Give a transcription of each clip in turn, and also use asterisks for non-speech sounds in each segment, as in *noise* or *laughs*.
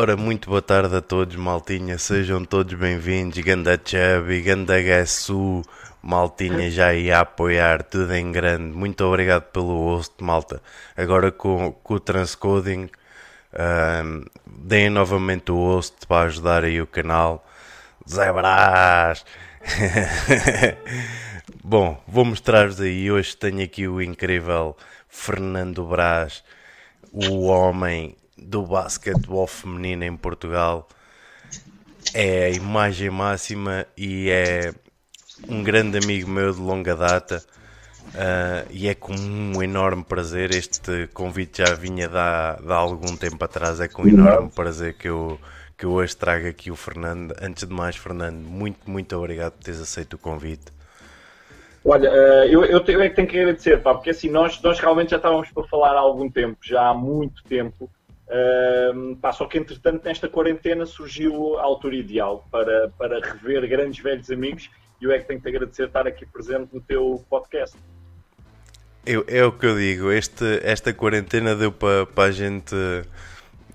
Ora, muito boa tarde a todos, maltinha. Sejam todos bem-vindos. Ganda Chubby, Ganda Gassu, maltinha já ia apoiar, tudo em grande. Muito obrigado pelo host, malta. Agora com, com o transcoding, um, deem novamente o host para ajudar aí o canal. Zé Brás! *laughs* Bom, vou mostrar-vos aí. Hoje tenho aqui o incrível Fernando Brás, o homem do basquetebol feminino em Portugal. É a imagem máxima e é um grande amigo meu de longa data. Uh, e é com um enorme prazer. Este convite já vinha de há, de há algum tempo atrás. É com um enorme prazer que eu, que eu hoje trago aqui o Fernando. Antes de mais, Fernando, muito, muito obrigado por teres aceito o convite. Olha, eh, eu, eu, eu é que tenho que agradecer, pá, porque assim, nós, nós realmente já estávamos para falar há algum tempo, já há muito tempo, pá, só que entretanto nesta quarentena surgiu a altura ideal para, para rever grandes velhos amigos e eu é que tenho que agradecer estar aqui presente no teu podcast. Eu, é o que eu digo, este, esta quarentena deu para, para a gente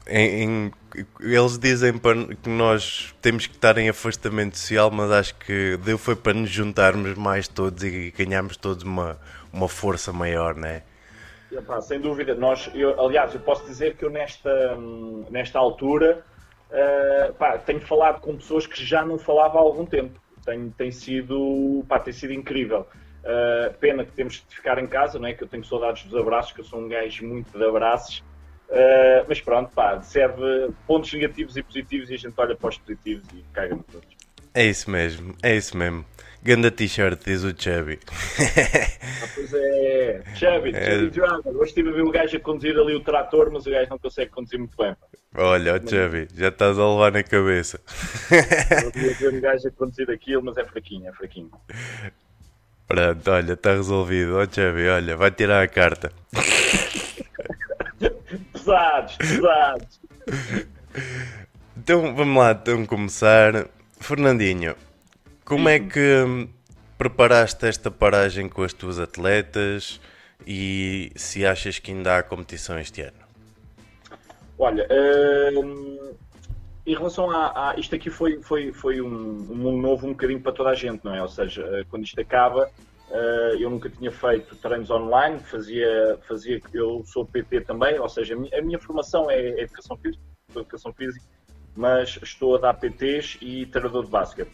em, em eles dizem que nós temos que estar em afastamento social, mas acho que deu foi para nos juntarmos mais todos e ganharmos todos uma, uma força maior, não é? Sem dúvida. Nós, eu, aliás, eu posso dizer que eu nesta, nesta altura uh, pá, tenho falado com pessoas que já não falava há algum tempo. Tem, tem, sido, pá, tem sido incrível. Uh, pena que temos de ficar em casa, não é? Que eu tenho saudades dos abraços, que eu sou um gajo muito de abraços. Uh, mas pronto, pá, serve pontos negativos e positivos e a gente olha para os positivos e caga nos outros. É isso mesmo, é isso mesmo. Ganda t-shirt, diz o Chubby. ah, pois é, Chubby, é... Chubby Driver. Hoje estive a ver o gajo a conduzir ali o trator, mas o gajo não consegue conduzir muito bem. Pá. Olha, o Chubby, já estás a levar na cabeça. Eu a ver o gajo a conduzir aquilo, mas é fraquinho, é fraquinho. Pronto, olha, está resolvido. Ó oh, Chubby, olha, vai tirar a carta pesados, pesados. Então vamos lá, então começar. Fernandinho, como é que preparaste esta paragem com as tuas atletas e se achas que ainda há competição este ano? Olha, hum, em relação a, a, Isto aqui foi, foi, foi um, um mundo novo um bocadinho para toda a gente, não é? Ou seja, quando isto acaba, Uh, eu nunca tinha feito treinos online, fazia, fazia, eu sou PT também, ou seja, a minha, a minha formação é, é educação física, educação física, mas estou a dar PTs e treinador de basquete.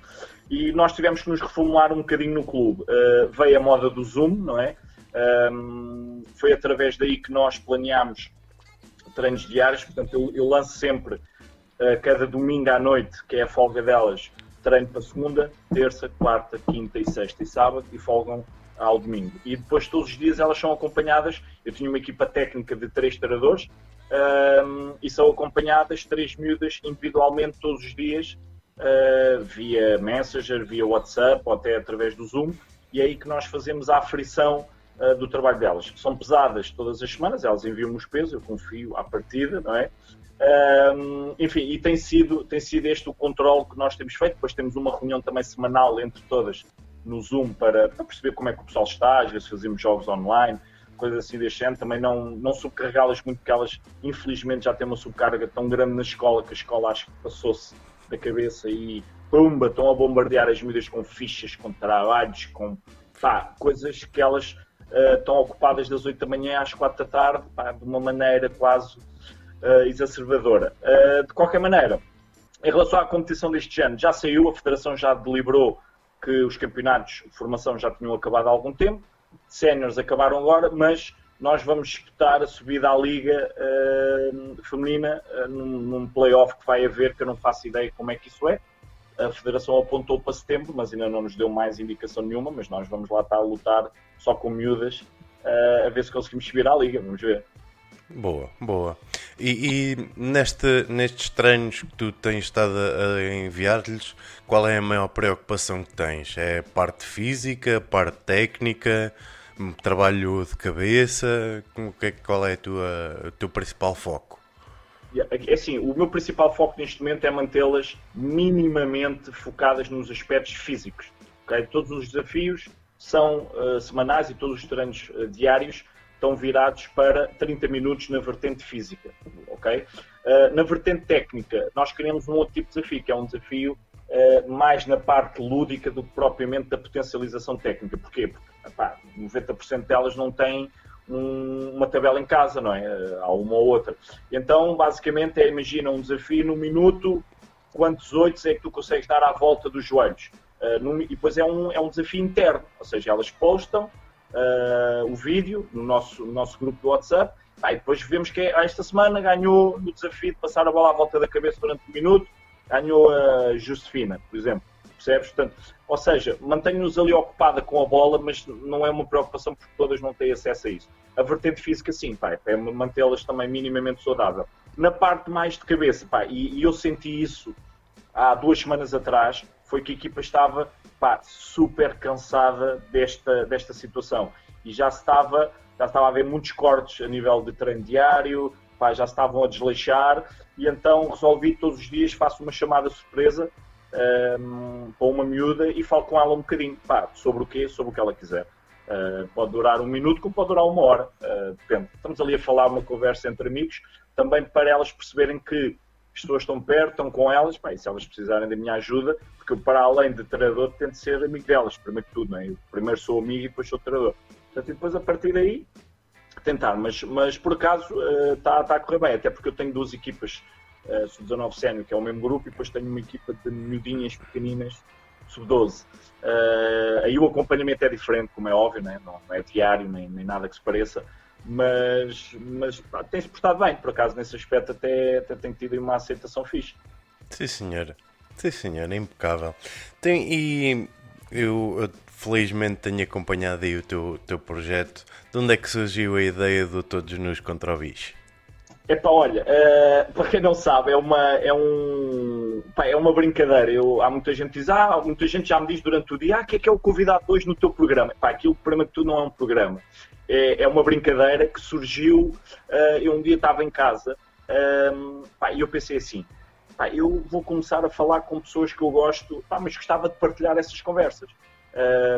E nós tivemos que nos reformular um bocadinho no clube. Uh, veio a moda do Zoom, não é? Um, foi através daí que nós planeámos treinos diários, portanto eu, eu lanço sempre uh, cada domingo à noite, que é a folga delas, treino para segunda, terça, quarta, quinta e sexta e sábado e folgam ao domingo. E depois todos os dias elas são acompanhadas. Eu tinha uma equipa técnica de três treinadores um, e são acompanhadas três miúdas individualmente todos os dias uh, via Messenger, via WhatsApp ou até através do Zoom. E é aí que nós fazemos a aferição uh, do trabalho delas. São pesadas todas as semanas, elas enviam-me os pesos, eu confio à partida, não é? Um, enfim, e tem sido, tem sido este o controle que nós temos feito. Depois temos uma reunião também semanal entre todas no Zoom para, para perceber como é que o pessoal está, às vezes fazemos jogos online, coisas assim deste ano. Também não, não subcarregá-las muito, porque elas infelizmente já têm uma subcarga tão grande na escola que a escola acho que passou-se da cabeça e pumba, estão a bombardear as medidas com fichas, com trabalhos, com pá, coisas que elas uh, estão ocupadas das 8 da manhã às 4 da tarde, pá, de uma maneira quase uh, exacerbadora. Uh, de qualquer maneira, em relação à competição deste ano, já saiu, a Federação já deliberou que os campeonatos de formação já tinham acabado há algum tempo, séniores acabaram agora, mas nós vamos disputar a subida à Liga uh, Feminina uh, num, num play-off que vai haver, que eu não faço ideia como é que isso é. A Federação apontou para setembro, mas ainda não nos deu mais indicação nenhuma, mas nós vamos lá estar a lutar só com miúdas uh, a ver se conseguimos subir à Liga, vamos ver. Boa, boa. E, e neste, nestes treinos que tu tens estado a, enviar-lhes, qual é a maior preocupação que tens? É parte física, parte técnica, trabalho de cabeça? É qual é tua, o teu principal foco? É assim, o meu principal foco neste momento é mantê-las minimamente focadas nos aspectos físicos. Okay? Todos os desafios são uh, semanais e todos os treinos uh, diários estão virados para 30 minutos na vertente física, ok? Uh, na vertente técnica, nós queremos um outro tipo de desafio, que é um desafio mais na parte lúdica do que propriamente da potencialização técnica. Porquê? Porque epá, 90% delas não têm um, uma tabela em casa, não é? Uh, há uma ou outra. Então, basicamente, é, imagina um desafio no minuto, quantos oitos é que tu consegues dar à volta dos joelhos? No, e depois é um, é um desafio interno, ou seja, elas postam uh, o vídeo no nosso, no nosso grupo do WhatsApp. Ah, e depois vemos que esta semana ganhou no desafio de passar a bola à volta da cabeça durante um minuto, ganhou a Josefina, por exemplo. Percebes? Portanto, ou seja, mantenho-nos ali ocupada com a bola, mas não é uma preocupação porque todas não têm acesso a isso. A vertente física, sim, pá, é mantê-las também minimamente saudável. Na parte mais de cabeça, pá, e, e eu senti isso há duas semanas atrás, foi que a equipa estava pá, super cansada desta, desta situação. E já estava, já estava a haver muitos cortes a nível de treino diário, pá, já estavam a desleixar, e então resolvi todos os dias, faço uma chamada surpresa um, para uma miúda e falo com ela um bocadinho, pá, sobre o quê? Sobre o que ela quiser. Uh, pode durar um minuto, como pode durar uma hora, uh, depende. Estamos ali a falar uma conversa entre amigos, também para elas perceberem que as pessoas estão perto, estão com elas, pá, e se elas precisarem da minha ajuda, porque para além de treinador, tento ser amigo delas, primeiro que tudo, não é? Eu primeiro sou amigo e depois sou treinador. Portanto, e depois a partir daí, tentar. Mas, mas por acaso está uh, tá a correr bem, até porque eu tenho duas equipas uh, sub-19 sénior, que é o mesmo grupo, e depois tenho uma equipa de miudinhas pequeninas, sub-12. Uh, aí o acompanhamento é diferente, como é óbvio, né? não, não é diário nem, nem nada que se pareça, mas, mas tem-se portado bem, por acaso, nesse aspecto até, até tem tido uma aceitação fixe. Sim, senhora. Sim, senhora, impecável. Tem, e eu, eu, felizmente tenho acompanhado aí o teu, teu projeto. De onde é que surgiu a ideia do Todos Nos contra o Bicho? Epá, olha, uh, para quem não sabe, é uma, é um, pá, é uma brincadeira. Eu, há muita gente que diz, ah, muita gente já me diz durante o dia, ah, o que é que é o convidado hoje no teu programa? Pá, aquilo, que tudo, não é um programa é, é uma brincadeira que surgiu. Uh, eu um dia estava em casa um, pá, e eu pensei assim: pá, eu vou começar a falar com pessoas que eu gosto, pá, mas gostava de partilhar essas conversas.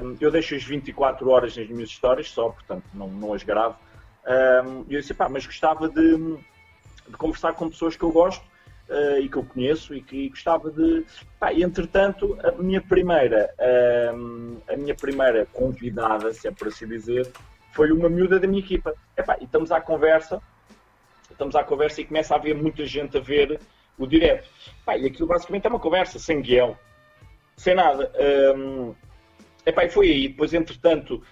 Um, eu deixo as 24 horas nas minhas histórias só, portanto não, não as gravo. Um, e eu disse: pá, mas gostava de, de conversar com pessoas que eu gosto uh, e que eu conheço e que gostava de. Pá, e entretanto, a minha primeira, a minha primeira convidada, se é por assim dizer, foi uma miúda da minha equipa. Epá, e estamos à conversa, estamos à conversa e começa a haver muita gente a ver o direto. Epá, e aquilo basicamente é uma conversa, sem guião, sem nada. Um, epá, e foi aí. Depois, entretanto,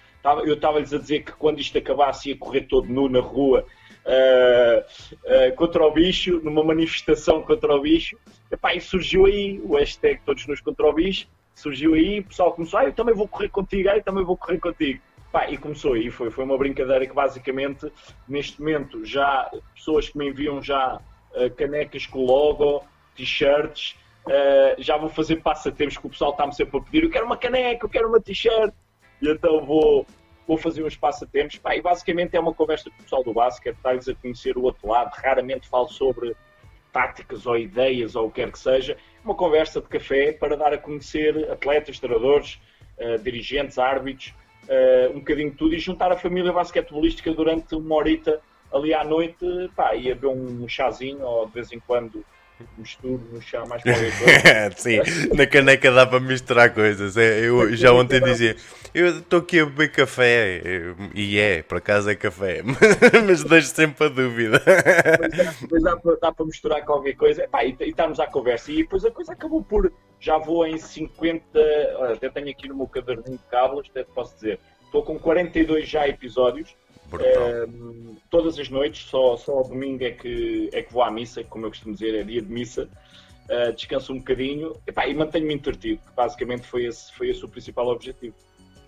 eu estava-lhes a dizer que quando isto acabasse ia correr todo nu na rua uh, uh, contra o bicho, numa manifestação contra o bicho. Epá, e surgiu aí o hashtag Todos Nos Contra o Bicho. Surgiu aí, o pessoal começou, ah, eu também vou correr contigo, ah, eu também vou correr contigo. Pá, e começou aí, foi, foi uma brincadeira que basicamente, neste momento, já pessoas que me enviam já uh, canecas com logo, t-shirts, uh, já vou fazer passatempos que o pessoal está-me sempre a pedir, eu quero uma caneca, eu quero uma t-shirt, e então vou, vou fazer uns passatempos. Pá, e basicamente é uma conversa com o pessoal do basquete, está-lhes a conhecer o outro lado, raramente falo sobre táticas ou ideias ou o que quer que seja, uma conversa de café para dar a conhecer atletas, treinadores, uh, dirigentes, árbitros, uh, um bocadinho de tudo e juntar a família basquetebolística durante uma horita ali à noite, pá, ia beber um chazinho ou de vez em quando misturo no chá mais *laughs* qualquer coisa. Sim, na caneca dá para misturar coisas. É, eu já ontem dizia, eu estou aqui a beber café, e é, por acaso é café, *laughs* mas deixo sempre a dúvida. Depois dá, dá, dá para misturar qualquer coisa Epá, e, e estamos à conversa. E depois a coisa acabou por. Já vou em 50. Olha, até tenho aqui no meu caderninho de cábulas, até te posso dizer. Estou com 42 já episódios. É, todas as noites, só, só ao domingo é que, é que vou à missa, como eu costumo dizer, é dia de missa. Uh, descanso um bocadinho epá, e mantenho-me entretido, que basicamente foi esse, foi esse o principal objetivo.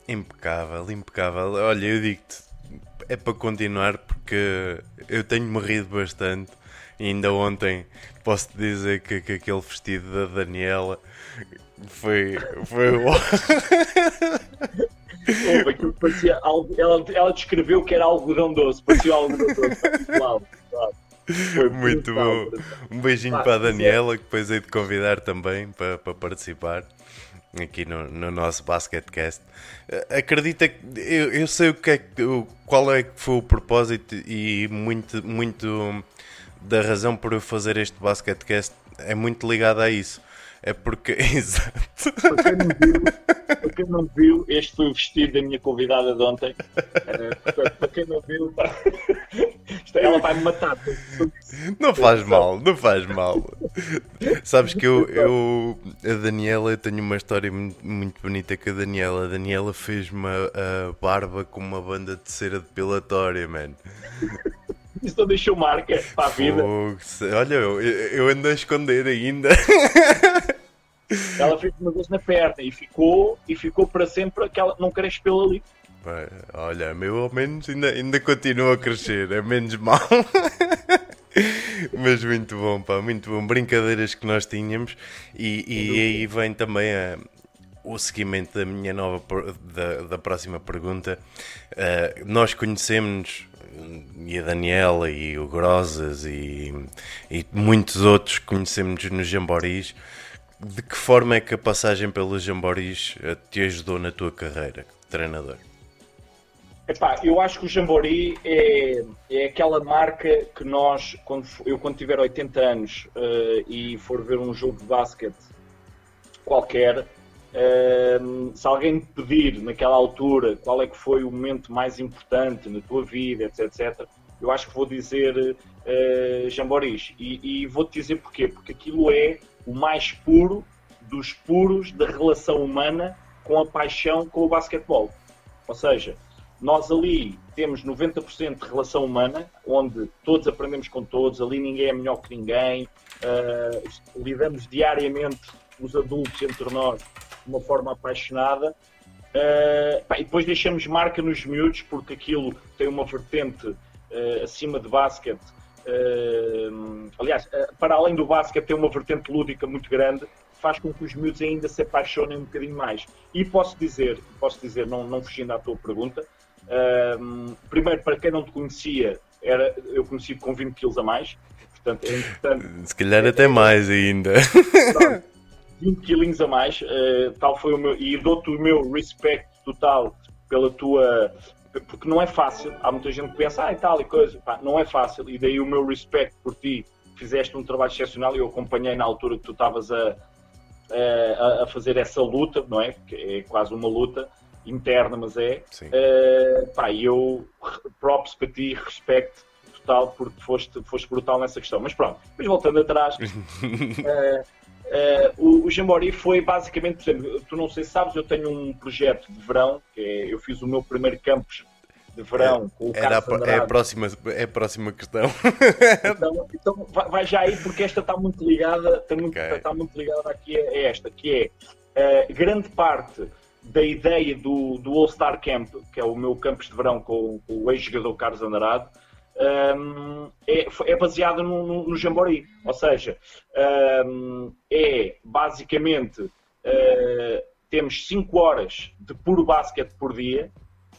Impecável, impecável. Olha, eu digo-te, é para continuar porque eu tenho morrido bastante. E ainda ontem posso dizer que, que aquele vestido da Daniela foi. foi *laughs* Houve aquilo parecia. Ela, ela descreveu que era algodão doce, parecia algodão doce. Claro, claro. Muito bom. Um beijinho para a Daniela, que depois hei de convidar também para, para participar. Aqui no, no nosso Basketcast. Acredita que eu, eu sei o que é, qual é que foi o propósito e muito, muito da razão por eu fazer este Basketcast é muito ligado a isso. É porque. *laughs* Exato. Para quem, não viu, para quem não viu, este foi o vestido da minha convidada de ontem. Uh, portanto, para quem não viu, *laughs* ela vai me matar. Não faz mal, não faz mal. Sabes que eu, eu a Daniela, eu tenho uma história muito, muito bonita com a Daniela. A Daniela fez-me a barba com uma banda de cera depilatória, mano. Isso não deixou marca para a vida. olha, eu, eu ando a esconder ainda. Ela fez uma vez na perna e ficou, e ficou para sempre aquela. Não cresce pelo ali. Olha, meu ao menos ainda, ainda continua a crescer, é menos mal. Mas muito bom, pá, muito bom. Brincadeiras que nós tínhamos e, e aí vem também a, o seguimento da minha nova da, da próxima pergunta. Uh, nós conhecemos e a Daniela e o Grosas e, e muitos outros conhecemos nos Jamboris. De que forma é que a passagem pelos Jamboris eh, te ajudou na tua carreira de treinador? Epá, eu acho que o Jambori é, é aquela marca que nós, quando, eu quando tiver 80 anos uh, e for ver um jogo de basquete qualquer, se alguém te pedir naquela altura qual é que foi o momento mais importante na tua vida, etc, etc, eu acho que vou dizer uh, Jamboris. E, e vou-te dizer porquê. Porque aquilo é o mais puro dos puros da relação humana com a paixão com o basquetebol. Ou seja, nós ali temos 90% de relação humana, onde todos aprendemos com todos, ali ninguém é melhor que ninguém, uh, lidamos diariamente, os adultos entre nós, de uma forma apaixonada. Uh, pá, e depois deixamos marca nos miúdos, porque aquilo tem uma vertente uh, acima de basquete. Uh, aliás, para além do basquete, tem uma vertente lúdica muito grande, faz com que os miúdos ainda se apaixonem um bocadinho mais. E posso dizer, posso dizer, não, não fugindo à tua pergunta, primeiro, para quem não te conhecia, era, eu conheci com 20 quilos a mais, portanto é importante. Se calhar até mais ainda. Pronto, 20 quilinhos a mais, uh, tal foi o meu, e dou-te o meu respeito total pela tua, porque não é fácil, há muita gente que pensa, ah, e tal e coisa, Pá, não é fácil, e daí o meu respeito por ti, fizeste um trabalho excepcional e eu acompanhei na altura que tu estavas a, a, a, fazer essa luta, não é? Que é quase uma luta interna, mas é. Uh, pá, e eu, props para ti, respeito total, porque foste, foste brutal nessa questão. Mas pronto, depois voltando atrás, uh, *laughs* Uh, o, o Jambori foi basicamente, por exemplo, tu não sei se sabes, eu tenho um projeto de verão, que é, eu fiz o meu primeiro campus de verão é, com o Carlos a, é a próxima É a próxima questão. Então, então vai já aí, porque esta está muito ligada, está muito, okay. está muito ligada aqui a esta, que é uh, grande parte da ideia do, do All-Star Camp, que é o meu campus de verão com, com o ex-jogador Carlos Andrade, um, é, é baseada no, no, no Jambori. Ou seja, um, é basicamente uh, temos 5 horas de puro basquete por dia,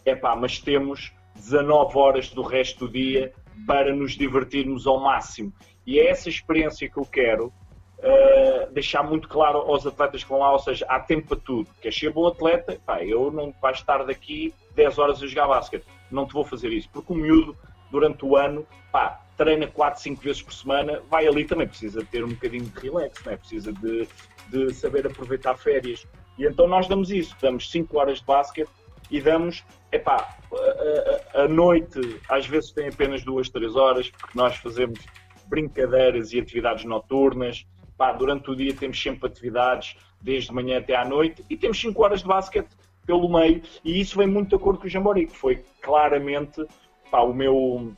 epá, mas temos 19 horas do resto do dia para nos divertirmos ao máximo. E é essa experiência que eu quero uh, deixar muito claro aos atletas que vão lá, ou seja, há tempo para tudo. Queres ser bom atleta? Pá, eu não vais estar daqui 10 horas a jogar basquete. Não te vou fazer isso, porque o miúdo durante o ano, pá, treina 4, 5 vezes por semana, vai ali também, precisa ter um bocadinho de relax, né? precisa de, de saber aproveitar férias. E então nós damos isso, damos 5 horas de basquete e damos, epá, a, a, a noite às vezes tem apenas 2, 3 horas, porque nós fazemos brincadeiras e atividades noturnas, pá, durante o dia temos sempre atividades, desde manhã até à noite, e temos 5 horas de basquete pelo meio, e isso vem muito de acordo com o Jambori, que foi claramente pá, o, meu,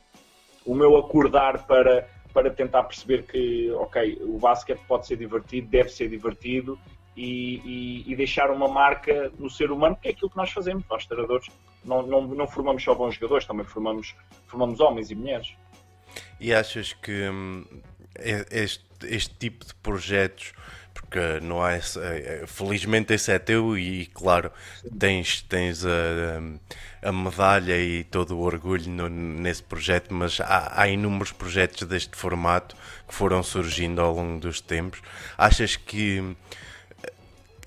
o meu acordar para, para tentar perceber que, ok, o basquete pode ser divertido, deve ser divertido e, e, e, deixar uma marca no ser humano, que é aquilo que nós fazemos. Nós, treinadores, não, não, não formamos só bons jogadores, também formamos, formamos homens e mulheres. E achas que hum, este, este tipo de projetos porque não há esse, é, é, felizmente esse é teu e claro tens, tens a, a medalha e todo o orgulho no, nesse projeto, mas há, há, inúmeros projetos deste formato que foram surgindo ao longo dos tempos. Achas que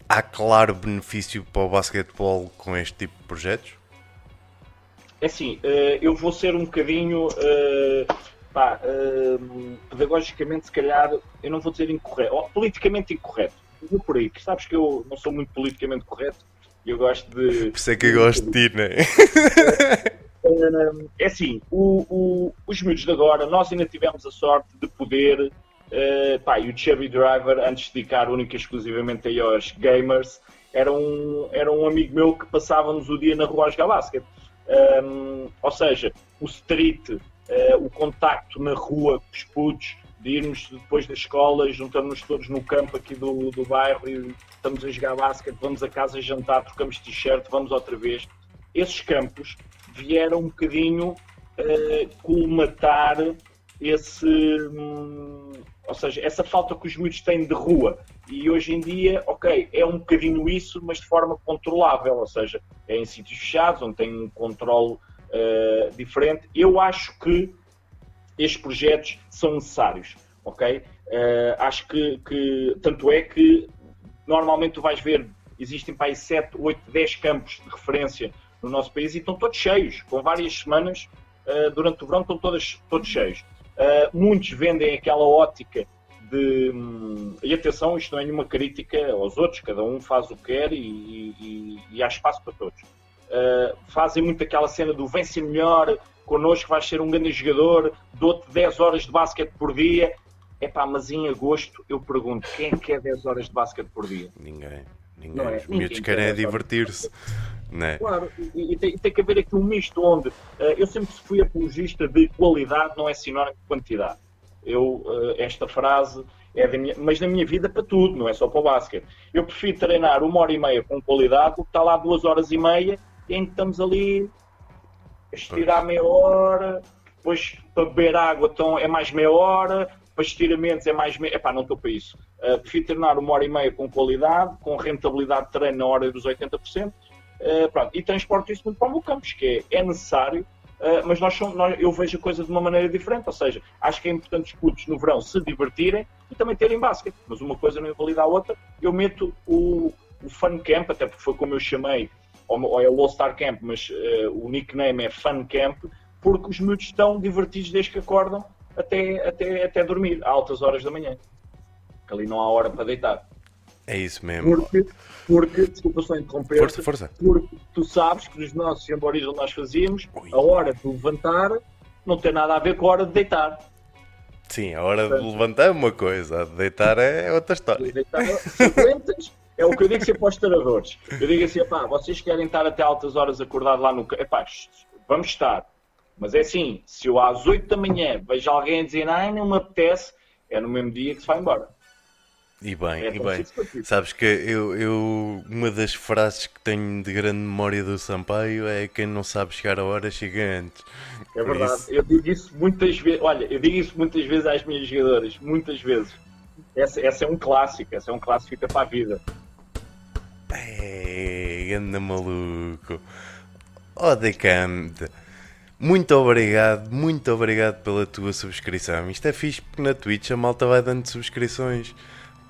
há claro benefício para o basquetebol com este tipo de projetos? É assim, eh, eu vou ser um bocadinho, eh, pá, eh, pedagogicamente, se calhar, eu não vou dizer incorreto, ou politicamente incorreto. Vou por aí, que sabes que eu não sou muito politicamente correto e eu gosto de. Por isso é que eu gosto de ti, não *laughs* é? É assim, o, o, os miúdos de agora, nós ainda tivemos a sorte de poder. Uh, pá, e o Chevy Driver, antes de dedicar única e exclusivamente aí aos gamers, era um, era um amigo meu que passávamos o dia na rua a jogar basquete. Um, ou seja, o street, uh, o contacto na rua com os putos, de irmos depois da escola, juntamos-nos todos no campo aqui do, do bairro e estamos a jogar basquete, vamos a casa jantar, trocamos t-shirt, vamos outra vez. Esses campos vieram um bocadinho uh, colmatar esse. Hum, ou seja, essa falta que os miúdos têm de rua. E hoje em dia, ok, é um bocadinho isso, mas de forma controlável, ou seja, é em sítios fechados, onde tem um controle uh, diferente. Eu acho que estes projetos são necessários, ok? Uh, acho que, que, tanto é que normalmente tu vais ver, existem para aí 7, 8, 10 campos de referência no nosso país e estão todos cheios, com várias semanas uh, durante o verão estão todas, todos cheios. Uh, muitos vendem aquela ótica de. Hum, e atenção, isto não é nenhuma crítica aos outros, cada um faz o que quer e, e, e há espaço para todos. Uh, fazem muito aquela cena do vem ser melhor, connosco vais ser um grande jogador, dou-te 10 horas de basquete por dia. É pá, mas em agosto eu pergunto: quem é que quer 10 horas de basquete por dia? Ninguém. Ninguém. É? Os miúdos querem é divertir-se. É? Claro, e, e, tem, e, tem, que haver aqui um misto onde uh, eu sempre fui apologista de qualidade não é sinónimo de quantidade. Eu, uh, esta frase é da minha, mas na minha vida para tudo, não é só para o basquete. Eu prefiro treinar uma hora e meia com qualidade do que estar lá duas horas e meia e ainda estamos ali a estirar meia hora, depois para beber água então é mais meia hora, para estiramentos é mais meia. Epá, não estou para isso. Uh, prefiro treinar uma hora e meia com qualidade, com rentabilidade de treino na hora dos 80%, uh, pronto, e transporto isso muito para o meu campus, que é, é necessário, uh, mas nós, somos, nós, eu vejo a coisa de uma maneira diferente, ou seja, acho que é importante os putos no verão se divertirem e também terem basquete, mas uma coisa não invalida a outra. Eu meto o, o Fun Camp, até porque foi como eu chamei, ou, é o All Star Camp, mas uh, o nickname é Fun Camp, porque os miúdos estão divertidos desde que acordam até, até, até dormir, a altas horas da manhã. Que ali não há hora para deitar. É isso mesmo. Porque, porque desculpa só interromper. Força, força. Porque tu sabes que nos nossos emborias onde nós fazíamos, Ui. a hora de levantar não tem nada a ver com a hora de deitar. Sim, a hora Portanto, de levantar é uma coisa, a de deitar é outra história. De deitar, *laughs* é o que eu digo sempre aos treinadores. Eu digo assim, pá, vocês querem estar até altas horas acordado lá no... Epá, vamos estar. Mas é assim, se eu às 8 da manhã vejo alguém a dizer, ai, não me apetece, é no mesmo dia que se vai embora. E bem, é e bem. Sabes que eu, eu, uma das frases que tenho de grande memória do Sampaio é quem não sabe chegar a hora chega antes. É verdade, isso... eu digo isso muitas vezes, olha, eu digo isso muitas vezes às minhas jogadoras, muitas vezes. Essa, essa é um clássico, essa é um clássico que fica para a vida. É, anda maluco. Oh, decante. Muito obrigado, muito obrigado pela tua subscrição. Isto é fixe porque na Twitch a malta vai dando subscrições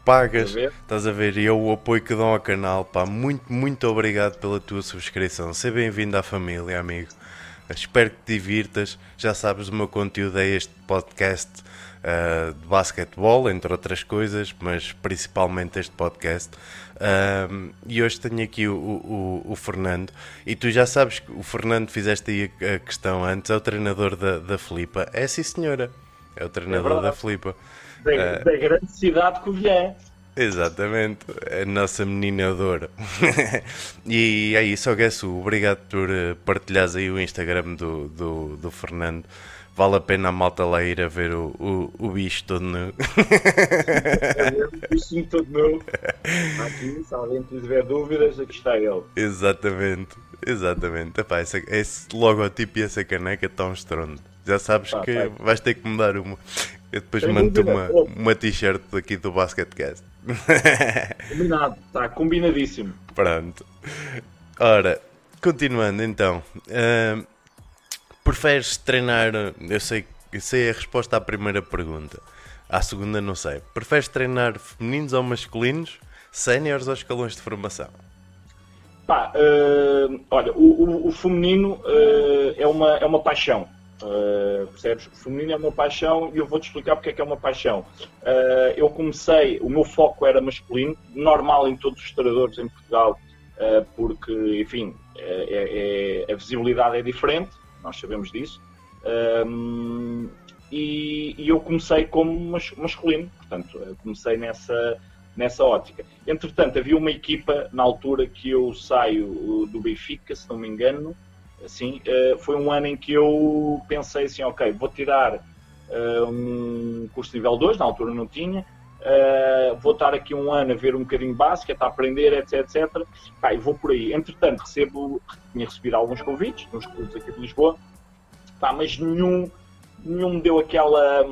pagas, estás a ver? E é o apoio que dão ao canal, pá. Muito, muito obrigado pela tua subscrição. Seja bem-vindo à família, amigo. Espero que te divirtas. Já sabes, o meu conteúdo é este podcast uh, de basquetebol, entre outras coisas, mas principalmente este podcast. Um, e hoje tenho aqui o, o, o, Fernando. E tu já sabes que o Fernando fizeste aí a, questão antes, é o treinador da, da Filipa. É sim, senhora. É o treinador é da Filipa. Da, uh, da grande cidade que vier. Exatamente, a nossa menina adora. *laughs* e é isso, Guesso. Obrigado por eh, partilhares aí o Instagram do, do, do Fernando vale a pena a malta lá ir a ver o, o, o bicho todo nu. É o bichinho todo nu. Aqui, se alguém tiver dúvidas, aqui está ele. Exatamente, exatamente. Epá, esse, esse logotipo e essa caneca estão estrondo. Já sabes que tá. vais ter que mudar uma. Eu depois mando uma, uma t-shirt aqui do Basketcast. *laughs* Combinado, está combinadíssimo. Pronto. Ora, continuando então. Uh, Preferes treinar. Eu sei, eu sei a resposta à primeira pergunta. À segunda, não sei. Preferes treinar femininos ou masculinos? Séniores ou escalões de formação? Pá, uh, olha, o, o, o feminino uh, é, uma, é uma paixão. Uh, percebes? O feminino é uma paixão e eu vou-te explicar porque é que é uma paixão. Uh, eu comecei, o meu foco era masculino, normal em todos os treinadores em Portugal, porque, enfim, é, é, a visibilidade é diferente, nós sabemos disso. E, e, eu comecei como masculino, portanto, comecei nessa, nessa ótica. Entretanto, havia uma equipa na altura que eu saio do Benfica, se não me engano, assim, foi um ano em que eu pensei assim, ok, vou tirar uh, um curso nível 2, na altura não tinha, uh, vou estar aqui um ano a ver um bocadinho básico, a aprender, etc, etc, Pá, vou por aí. Entretanto, recebo, tinha recebido alguns convites, nos clubes aqui de Lisboa, pá, mas nenhum, nenhum me deu aquela...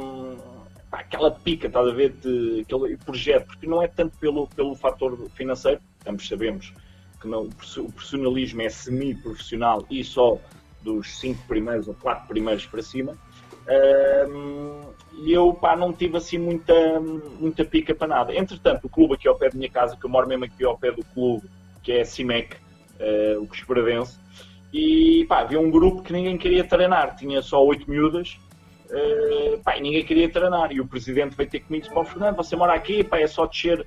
Pá, aquela pica, estás a ver, de, aquele projeto, porque não é tanto pelo, pelo fator financeiro, ambos sabemos que não, o profissionalismo é semi-profissional e só dos cinco primeiros ou quatro primeiros para cima. E eu pá, não tive assim muita, muita pica para nada. Entretanto, o clube aqui ao pé da minha casa, que eu moro mesmo aqui ao pé do clube, que é a CIMEC, uh, o Cuspradense, e pá, havia um grupo que ninguém queria treinar, tinha só oito miúdas, uh, pá, e ninguém queria treinar. E o presidente veio ter comigo e disse: Fernando, você mora aqui, pá, é só descer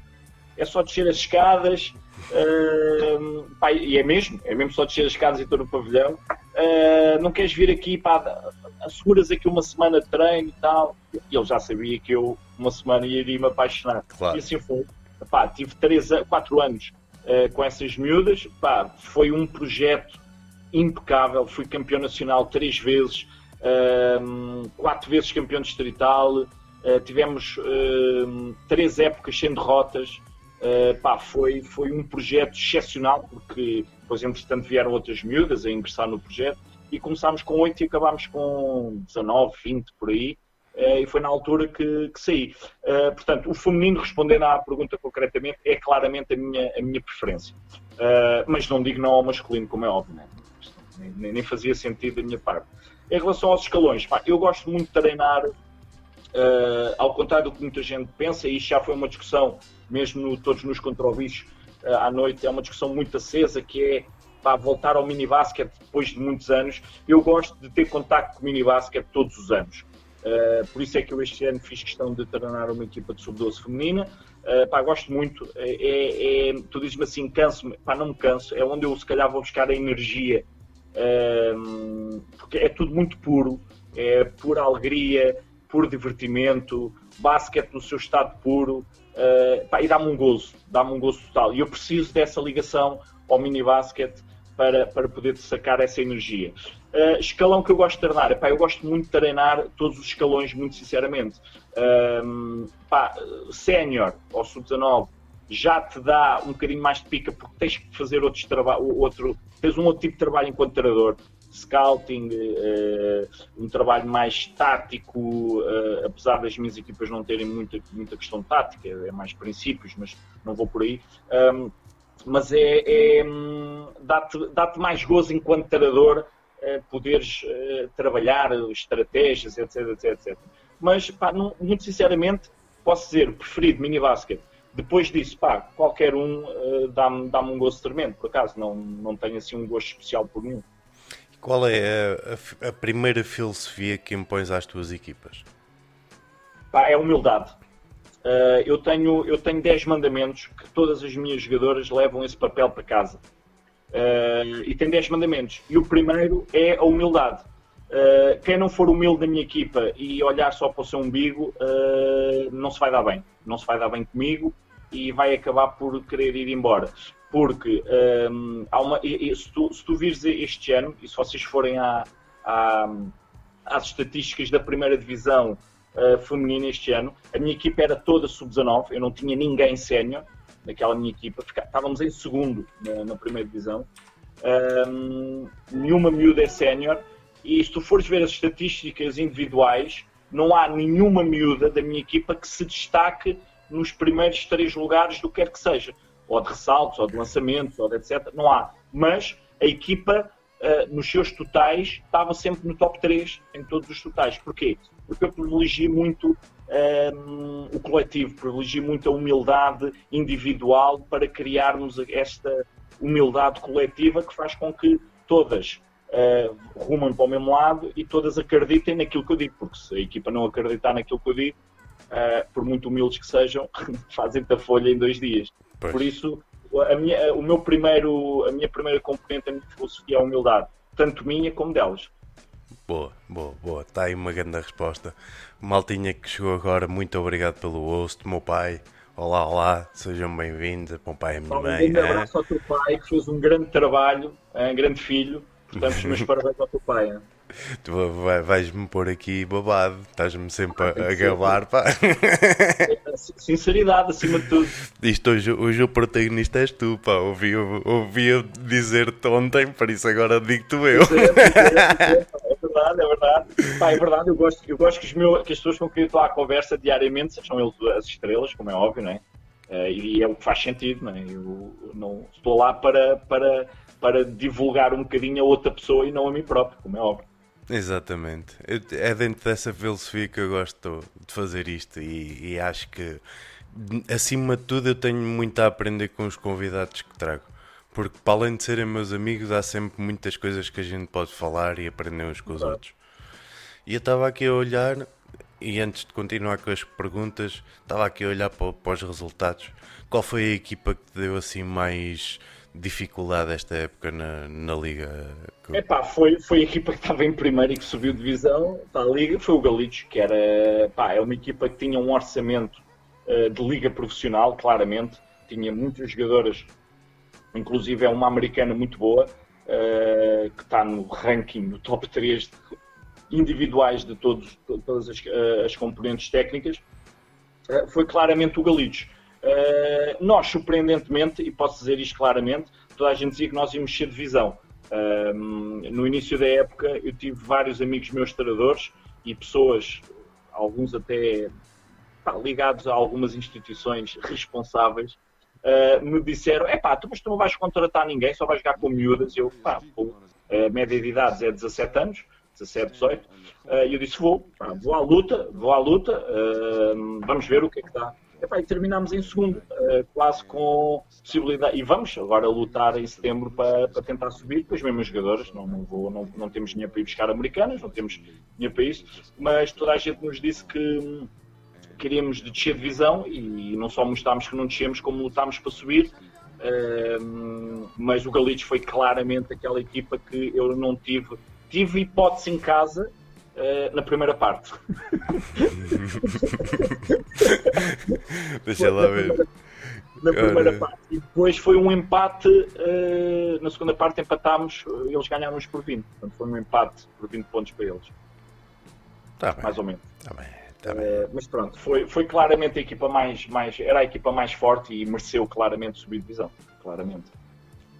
é só descer as escadas, uh, pá, e é mesmo, é mesmo só descer as escadas e todo o pavilhão. Uh, não queres vir aqui, pá, asseguras aqui uma semana de treino e tal. E ele já sabia que eu, uma semana, iria me apaixonar. Claro. E assim foi. Pá, tive 3, 4 anos uh, com essas miúdas, pá, foi um projeto impecável. Fui campeão nacional três vezes, uh, quatro vezes campeão distrital. Uh, tivemos uh, três épocas sem derrotas. Pá, foi, foi um projeto excepcional, porque depois, entretanto, vieram outras miúdas a ingressar no projeto e começámos com 8 e acabámos com 19, 20 por aí. Uh, e foi na altura que, que saí. Uh, portanto, o feminino, respondendo à pergunta concretamente, é claramente a minha, a minha preferência. mas não digo não ao masculino, como é óbvio, né? nem, nem, fazia sentido da minha parte. Em relação aos escalões, pá, eu gosto muito de treinar ao contrário do que muita gente pensa, e isto já foi uma discussão, mesmo no, todos nos controvisos uh, à noite, é uma discussão muito acesa, que é para voltar ao mini basquete depois de muitos anos. Eu gosto de ter contacto com o mini basquete todos os anos. Uh, por isso é que eu este ano fiz questão de treinar uma equipa de sub-12 feminina. Uh, pá, gosto muito. É, é, é tu dizes-me assim, canso-me. Pá, não me canso. É onde eu se calhar vou buscar a energia. Uh, porque é tudo muito puro. É pura alegria por divertimento, basquete no seu estado puro, uh, e dá-me um gozo, dá-me um gozo total. E eu preciso dessa ligação ao mini basquete para, para poder sacar essa energia. Uh, escalão que eu gosto de treinar, eu gosto muito de treinar todos os escalões, muito sinceramente. Uh, sénior ou sub-19 já te dá um bocadinho mais de pica porque tens que fazer outros outro, tens um outro tipo de trabalho enquanto treinador scouting, uh, um trabalho mais tático, uh, apesar das minhas equipas não terem muita, muita questão tática, é mais princípios, mas não vou por aí. Mas é, é dá-te dá mais gozo enquanto treinador uh, poderes trabalhar estratégias, etc, etc, etc. Mas, pá, não, muito sinceramente, posso dizer, preferido mini basket. Depois disso, pá, qualquer um dá-me dá um gosto tremendo, por acaso, não, não tenho assim um gosto especial por nenhum. Qual é a, a, primeira filosofia que impões às tuas equipas? Pá, é humildade. Uh, eu, tenho, eu tenho 10 mandamentos que todas as minhas jogadoras levam esse papel para casa. Uh, e tem 10 mandamentos. E o primeiro é a humildade. Uh, quem não for humilde da minha equipa e olhar só para o seu umbigo, não se vai dar bem. Não se vai dar bem comigo e vai acabar por querer ir embora porque um, há uma, e, e, se, tu, se tu vires este ano, e se vocês forem à, à, às estatísticas da primeira divisão uh, feminina este ano, a minha equipa era toda sub-19, eu não tinha ninguém sénior naquela minha equipa, estávamos em segundo na, na primeira divisão, um, nenhuma miúda é sénior, e se tu fores ver as estatísticas individuais, não há nenhuma miúda da minha equipa que se destaque nos primeiros três lugares do que quer que seja ou de ressaltos, ou de lançamentos, ou de etc. Não há. Mas a equipa uh, nos seus totais, estava sempre no top 3 em todos os totais. Porquê? Porque eu privilegio muito um, o coletivo, privilegio muito a humildade individual para criarmos esta humildade coletiva que faz com que todas uh, rumam para o mesmo lado e todas acreditem naquilo que eu digo, porque se a equipa não acreditar naquilo que eu digo, uh, por muito humildes que sejam, *laughs* fazem-te a folha em dois dias. Pois. Por isso, a minha, o meu primeiro, a minha primeira componente, a minha filosofia é a humildade, tanto minha como delas. Boa, boa, boa. Está aí uma grande resposta. Maltinha que chegou agora, muito obrigado pelo host, meu pai. Olá, olá, sejam bem-vindos. Meu pai e minha mãe. Um grande abraço ao teu pai, que fez um grande trabalho, é um grande filho. Portanto, os meus *laughs* parabéns ao teu pai. Hein? Tu vais-me pôr aqui babado, estás-me sempre a, a gabar, pá. *laughs* Sinceridade, acima de tudo. Isto hoje, hoje o protagonista és tu, pá. Ouvi, ouvi dizer-te ontem, por isso agora digo-te eu. É, é, é, verdade, é verdade. Pá, é verdade, eu gosto, eu gosto que, os meus, que as pessoas com quem eu estou à conversa diariamente sejam eles as estrelas, como é óbvio, não é? Uh, e é o que faz sentido, não é? Eu não estou lá para, para, para divulgar um bocadinho a outra pessoa e não a mim próprio, como é óbvio. Exatamente. É dentro dessa filosofia que eu gosto de fazer isto e, e, acho que, acima de tudo, eu tenho muito a aprender com os convidados que trago. Porque, para além de serem meus amigos, há sempre muitas coisas que a gente pode falar e aprender uns com os Exato. outros. E eu estava aqui a olhar, e antes de continuar com as perguntas, estava aqui a olhar para, para os resultados. Qual foi a equipa que te deu assim mais dificuldade esta época na, na Liga? Epá, foi, foi a equipa que estava em primeiro e que subiu divisão para a Liga, foi o Galitos, que era pá, é uma equipa que tinha um orçamento uh, de Liga profissional, claramente, tinha muitas jogadoras, inclusive é uma americana muito boa, uh, que está no ranking, no top 3 de, individuais de todos, todas as, uh, as componentes técnicas, foi claramente o Galitos. Uh, nós, surpreendentemente, e posso dizer isto claramente, toda a gente dizia que nós íamos ser divisão. Uh, no início da época, eu tive vários amigos meus treinadores e pessoas, alguns até pá, ligados a algumas instituições responsáveis, uh, me disseram: é pá, tu, mas tu não vais contratar ninguém, só vais jogar com miúdas. Eu, pá, pô, a média de idades é 17 anos, 17, 18. E eu disse: vou, vou à luta, vou à luta, vamos ver o que é que dá. Epá, e terminámos em segundo, uh, quase com possibilidade. E vamos agora lutar em setembro para, para tentar subir com as mesmas jogadoras. Não, não, vou, não, não temos dinheiro para ir buscar americanas, não temos dinheiro para isso, mas toda a gente nos disse que queríamos de descer de divisão e não só mostrámos que não descemos, como lutámos para subir. Uh, mas o Galitos foi claramente aquela equipa que eu não tive. Tive hipótese em casa, Uh, na primeira parte. *laughs* Deixa lá ver. Na primeira parte. E depois foi um empate. Uh, na segunda parte empatámos, eles ganharam os por 20. Portanto, foi um empate por 20 pontos para eles. Tá bem. Mais ou menos. Tá bem. Tá bem. Uh, mas pronto, foi, foi claramente a equipa mais, mais. Era a equipa mais forte e mereceu claramente subir divisão. Claramente.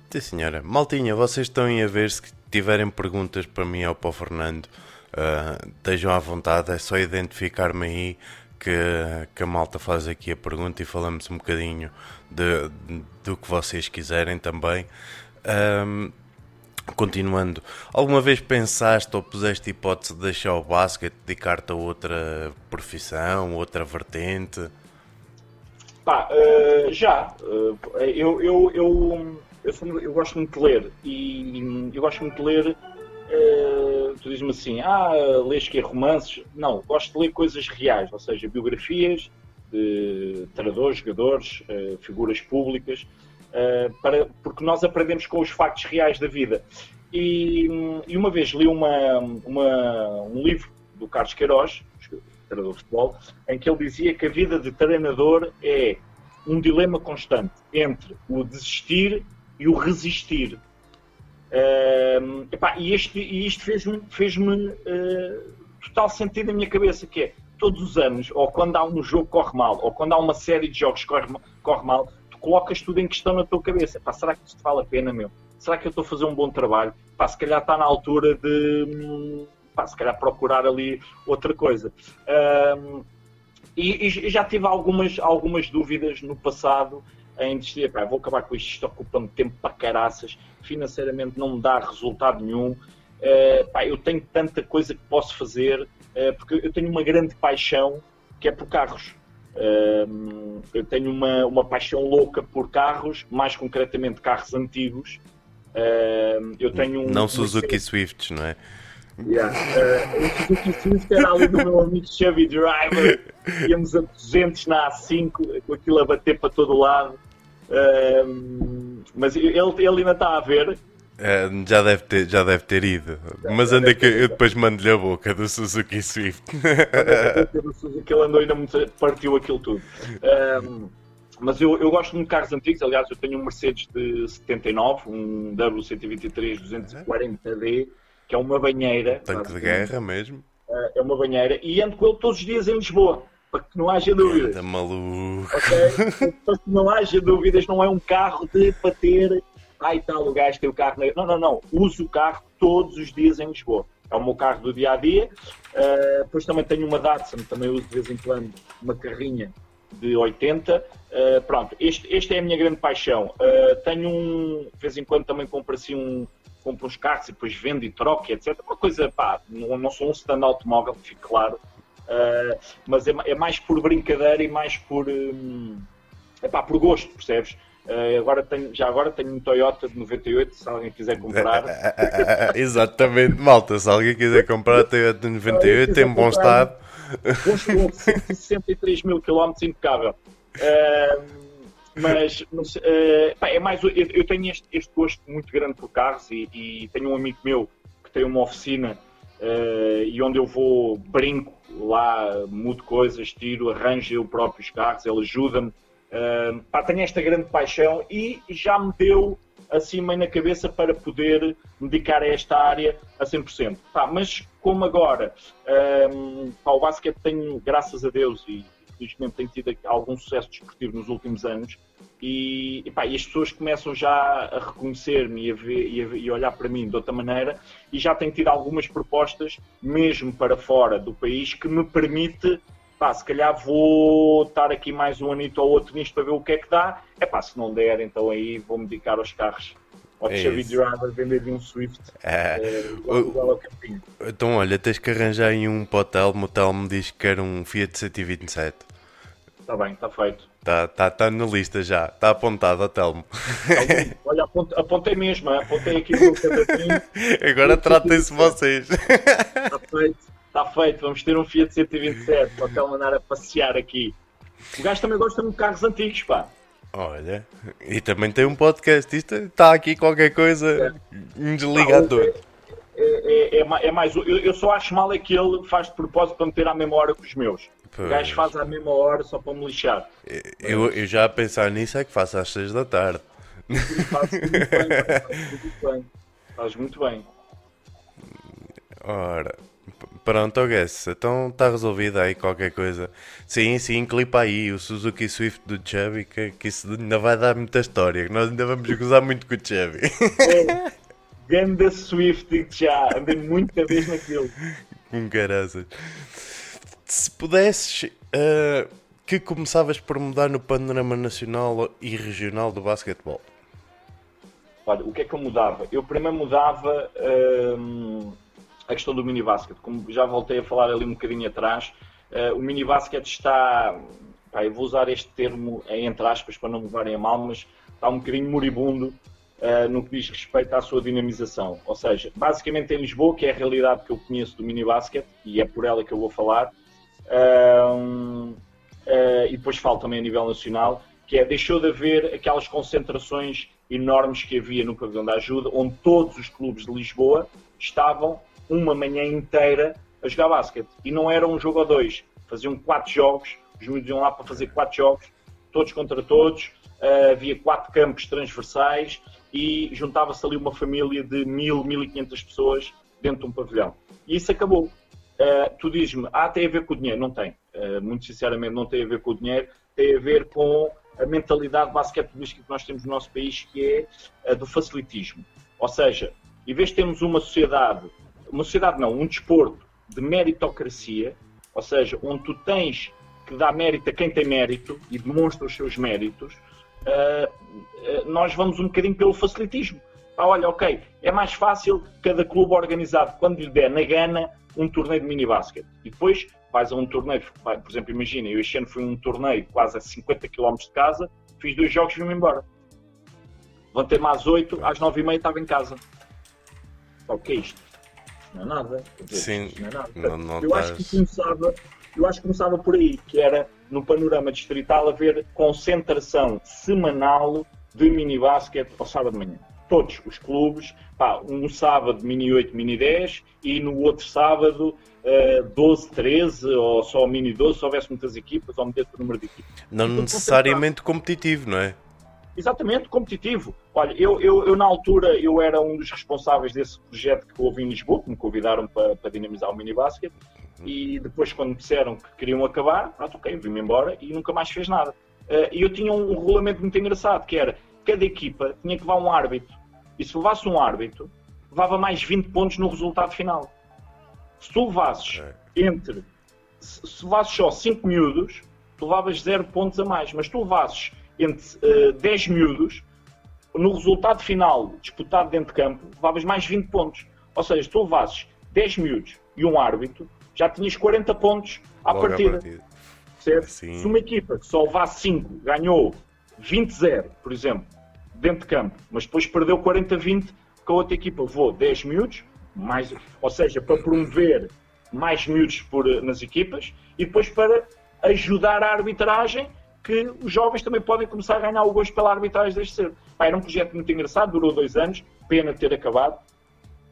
Sim, senhora. Maltinha, vocês estão a ver se tiverem perguntas para mim ou para o Fernando. Uh, estejam à vontade, é só identificar-me aí que, que a malta faz aqui a pergunta e falamos um bocadinho de, de do que vocês quiserem também. Um, continuando, alguma vez pensaste ou puseste hipótese de deixar o basquete, dedicar-te a outra profissão, outra vertente? Pá, uh, já. Uh, eu, eu, eu, eu, eu, gosto muito de ler e eu gosto muito de ler Uh, tu dizes-me assim, ah, lês que é romances? Não, gosto de ler coisas reais, ou seja, biografias de treinadores, jogadores, uh, figuras públicas, uh, para, porque nós aprendemos com os factos reais da vida. E, e uma vez li uma, uma, um livro do Carlos Queiroz, treinador de futebol, em que ele dizia que a vida de treinador é um dilema constante entre o desistir e o resistir. Uh, epá, e, este, e isto fez-me fez uh, total sentido na minha cabeça, que é todos os anos, ou quando há um jogo que corre mal, ou quando há uma série de jogos que corre, corre mal, tu colocas tudo em questão na tua cabeça. Epá, será que isto vale a pena, meu? Será que eu estou a fazer um bom trabalho? Epá, se calhar está na altura de epá, se calhar procurar ali outra coisa. Uh, e, e, já tive algumas, algumas dúvidas no passado em decidir, pá, vou acabar com isto, isto ocupa-me tempo para caraças, financeiramente não me dá resultado nenhum, uh, pá, eu tenho tanta coisa que posso fazer, uh, porque eu tenho uma grande paixão que é por carros. Uh, eu tenho uma, uma paixão louca por carros, mais concretamente carros antigos. eu tenho um, não Suzuki Swifts, não é? Yeah. Uh, o Suzuki Swift era ali do meu amigo Chevy Driver, íamos a 200 na A5, com aquilo a bater para todo lado. Uh, mas ele, ele ainda está a ver. É, já, deve ter, já deve ter ido. Já, mas anda que eu depois mando-lhe a boca do Suzuki Swift. do Suzuki, ele andou ainda muito, partiu aquilo tudo. Um, mas eu, eu gosto muito de carros antigos, aliás, eu tenho um Mercedes de 79, um W123 240D que é uma banheira. Tanque de guerra mesmo. É uma banheira e ando com ele todos os dias em Lisboa, para que não haja dúvidas. Anda maluco. Okay? para que não haja dúvidas, não é um carro de bater. Ai tal, o gajo tem o carro. Não, não, não. Uso o carro todos os dias em Lisboa. É o meu carro do dia a dia. Uh, depois também tenho uma Datsun, também uso de vez em quando uma carrinha de 80. Uh, ah, pronto, este, este é a minha grande paixão. Uh, tenho um, de vez em quando também compro assim um, compra uns carros e depois vende e troca, etc. Uma coisa, pá, não, não sou um stand automóvel, fique claro, uh, mas é, é, mais por brincadeira e mais por, um, epá, por gosto, percebes? Uh, agora tenho, já agora tenho um Toyota de 98, se alguém quiser comprar. *laughs* Exatamente, malta, se alguém quiser comprar a Toyota de 98, tem um bom estado. Estado, 163 mil km impecável. Uh, mas, mas uh, pá, é mais. Eu, eu tenho este, este, gosto muito grande por carros e, e, tenho um amigo meu que tem uma oficina uh, e onde eu vou, brinco lá, mudo coisas, tiro, arranjo eu próprios carros, ele ajuda-me. Uh, tenho esta grande paixão e já me deu assim meio na cabeça para poder me dedicar a esta área a 100%. Pá, mas como agora um, pá, o basquete tem, graças a Deus, e infelizmente tem tido algum sucesso desportivo nos últimos anos. E, e, e as pessoas começam já a reconhecer-me e, a ver, e, a, e olhar para mim de outra maneira e já tenho tido algumas propostas, mesmo para fora do país, que me permite, pá, se calhar vou estar aqui mais um anito ou outro nisto para ver o que é que dá, é pá, se não der, então aí vou-me dedicar aos carros ao é Chevy Driver vender de um Swift é. é, igual, Então olha, tens que arranjar aí um para o Telmo, o Telmo diz que quer um Fiat 127 Está bem, está feito. Está tá, tá na lista já, está apontado, Telmo. Olha, apontei mesmo, apontei aqui no. *laughs* Agora tratem-se vocês. Está feito, está feito. Vamos ter um Fiat 127 para o Telmo andar a passear aqui. O gajo também gosta de carros antigos, pá. Olha, e também tem um podcast. Isto está aqui qualquer coisa, é. um desligador. É, é, é, é, mais. Eu, eu, só acho mal é que ele faz de propósito para meter à hora que os meus. Pois. O gajo faz à mesma hora só para me lixar. Eu, eu já a pensar nisso é que faço às 6 da tarde. Faz muito bem, faz muito bem. Faz muito bem. Ora, pronto, Guess, então está resolvido aí qualquer coisa. Sim, sim, clipa aí o Suzuki Swift do Chevy, que, que isso ainda vai dar muita história, que nós ainda vamos gozar muito com o Chevy. É, Ganda Swift, já, andei muita vez naquilo. Com caraças se pudesses, uh, que começavas por mudar no panorama nacional e regional do basquetebol? Olha, o que é que eu mudava? Eu primeiro mudava uh, a questão do mini basket. Como já voltei a falar ali um bocadinho atrás, uh, o mini basket está. Pá, eu vou usar este termo entre aspas para não levarem a mal, mas está um bocadinho moribundo Uh, no que diz respeito à sua dinamização. Ou seja, basicamente em Lisboa, que é a realidade que eu conheço do mini basket, e é por ela que eu vou falar, uh, e depois falo também a nível nacional, que é deixou de haver aquelas concentrações enormes que havia no pavilhão da ajuda, onde todos os clubes de Lisboa estavam uma manhã inteira a jogar basquete. E não era um jogo ou dois, faziam quatro jogos, os miúdos iam lá para fazer quatro jogos, todos contra todos, uh, havia quatro campos transversais e juntava-se ali uma família de mil, mil e quinhentas pessoas dentro de um pavilhão. E isso acabou. Uh, tu dizes-me, ah, tem a ver com o dinheiro. Não tem. Uh, muito sinceramente, não tem a ver com o dinheiro. Tem a ver com a mentalidade basquetebolística que nós temos no nosso país, que é a do facilitismo. Ou seja, em vez de termos uma sociedade, uma sociedade não, um desporto de meritocracia, ou seja, onde tu tens que dar mérito a quem tem mérito e demonstra os seus méritos, uh, nós vamos um bocadinho pelo facilitismo. Ah, olha, ok, é mais fácil cada clube organizado, quando lhe der na gana, um torneio de mini basquete. E depois vais a um torneio, por exemplo, imagina, eu este ano fui a um torneio quase a 50 km de casa, fiz dois jogos e vim-me embora. Levantei-me às 8, às 9 e meia estava em casa. O que é isto? Não é nada. Dizer, Sim, não é nada. Não, não eu, acho que começava, eu acho que começava por aí, que era no panorama distrital haver concentração semanal de mini basquete ao sábado de manhã. Todos os clubes, pá, um sábado mini 8, mini 10 e no outro sábado uh, 12, 13 ou só mini 12, se houvesse muitas equipas ou meter o número de equipas. Não então, necessariamente competitivo, não é? Exatamente, competitivo. Olha, eu, eu, eu, na altura eu era um dos responsáveis desse projeto que houve em Lisboa, que me convidaram para, para dinamizar o mini basket e depois quando me disseram que queriam acabar, pronto, ok, vim-me embora e nunca mais fez nada. Uh, e eu tinha um regulamento muito engraçado, que era, cada equipa tinha que levar um árbitro, e se levasse um árbitro, levava mais 20 pontos no resultado final. Se tu levasses entre, se, se levasses só 5 miúdos, tu levavas 0 pontos a mais, mas tu levasses entre uh, 10 miúdos, no resultado final disputado dentro de campo, levavas mais 20 pontos. Ou seja, tu levasses 10 miúdos e um árbitro, já tinhas 40 pontos à Logo partida. partida. Certo? Se uma equipa que só levasse 5 ganhou 20-0, por exemplo, dentro de campo, mas depois perdeu 40-20, com a outra equipa levou 10 miúdos, mais, ou seja, para promover mais miúdos por, nas equipas e depois para ajudar a arbitragem que os jovens também podem começar a ganhar o gosto pela arbitragem desde cedo. Pá, era um projeto muito engraçado, durou dois anos, pena ter acabado.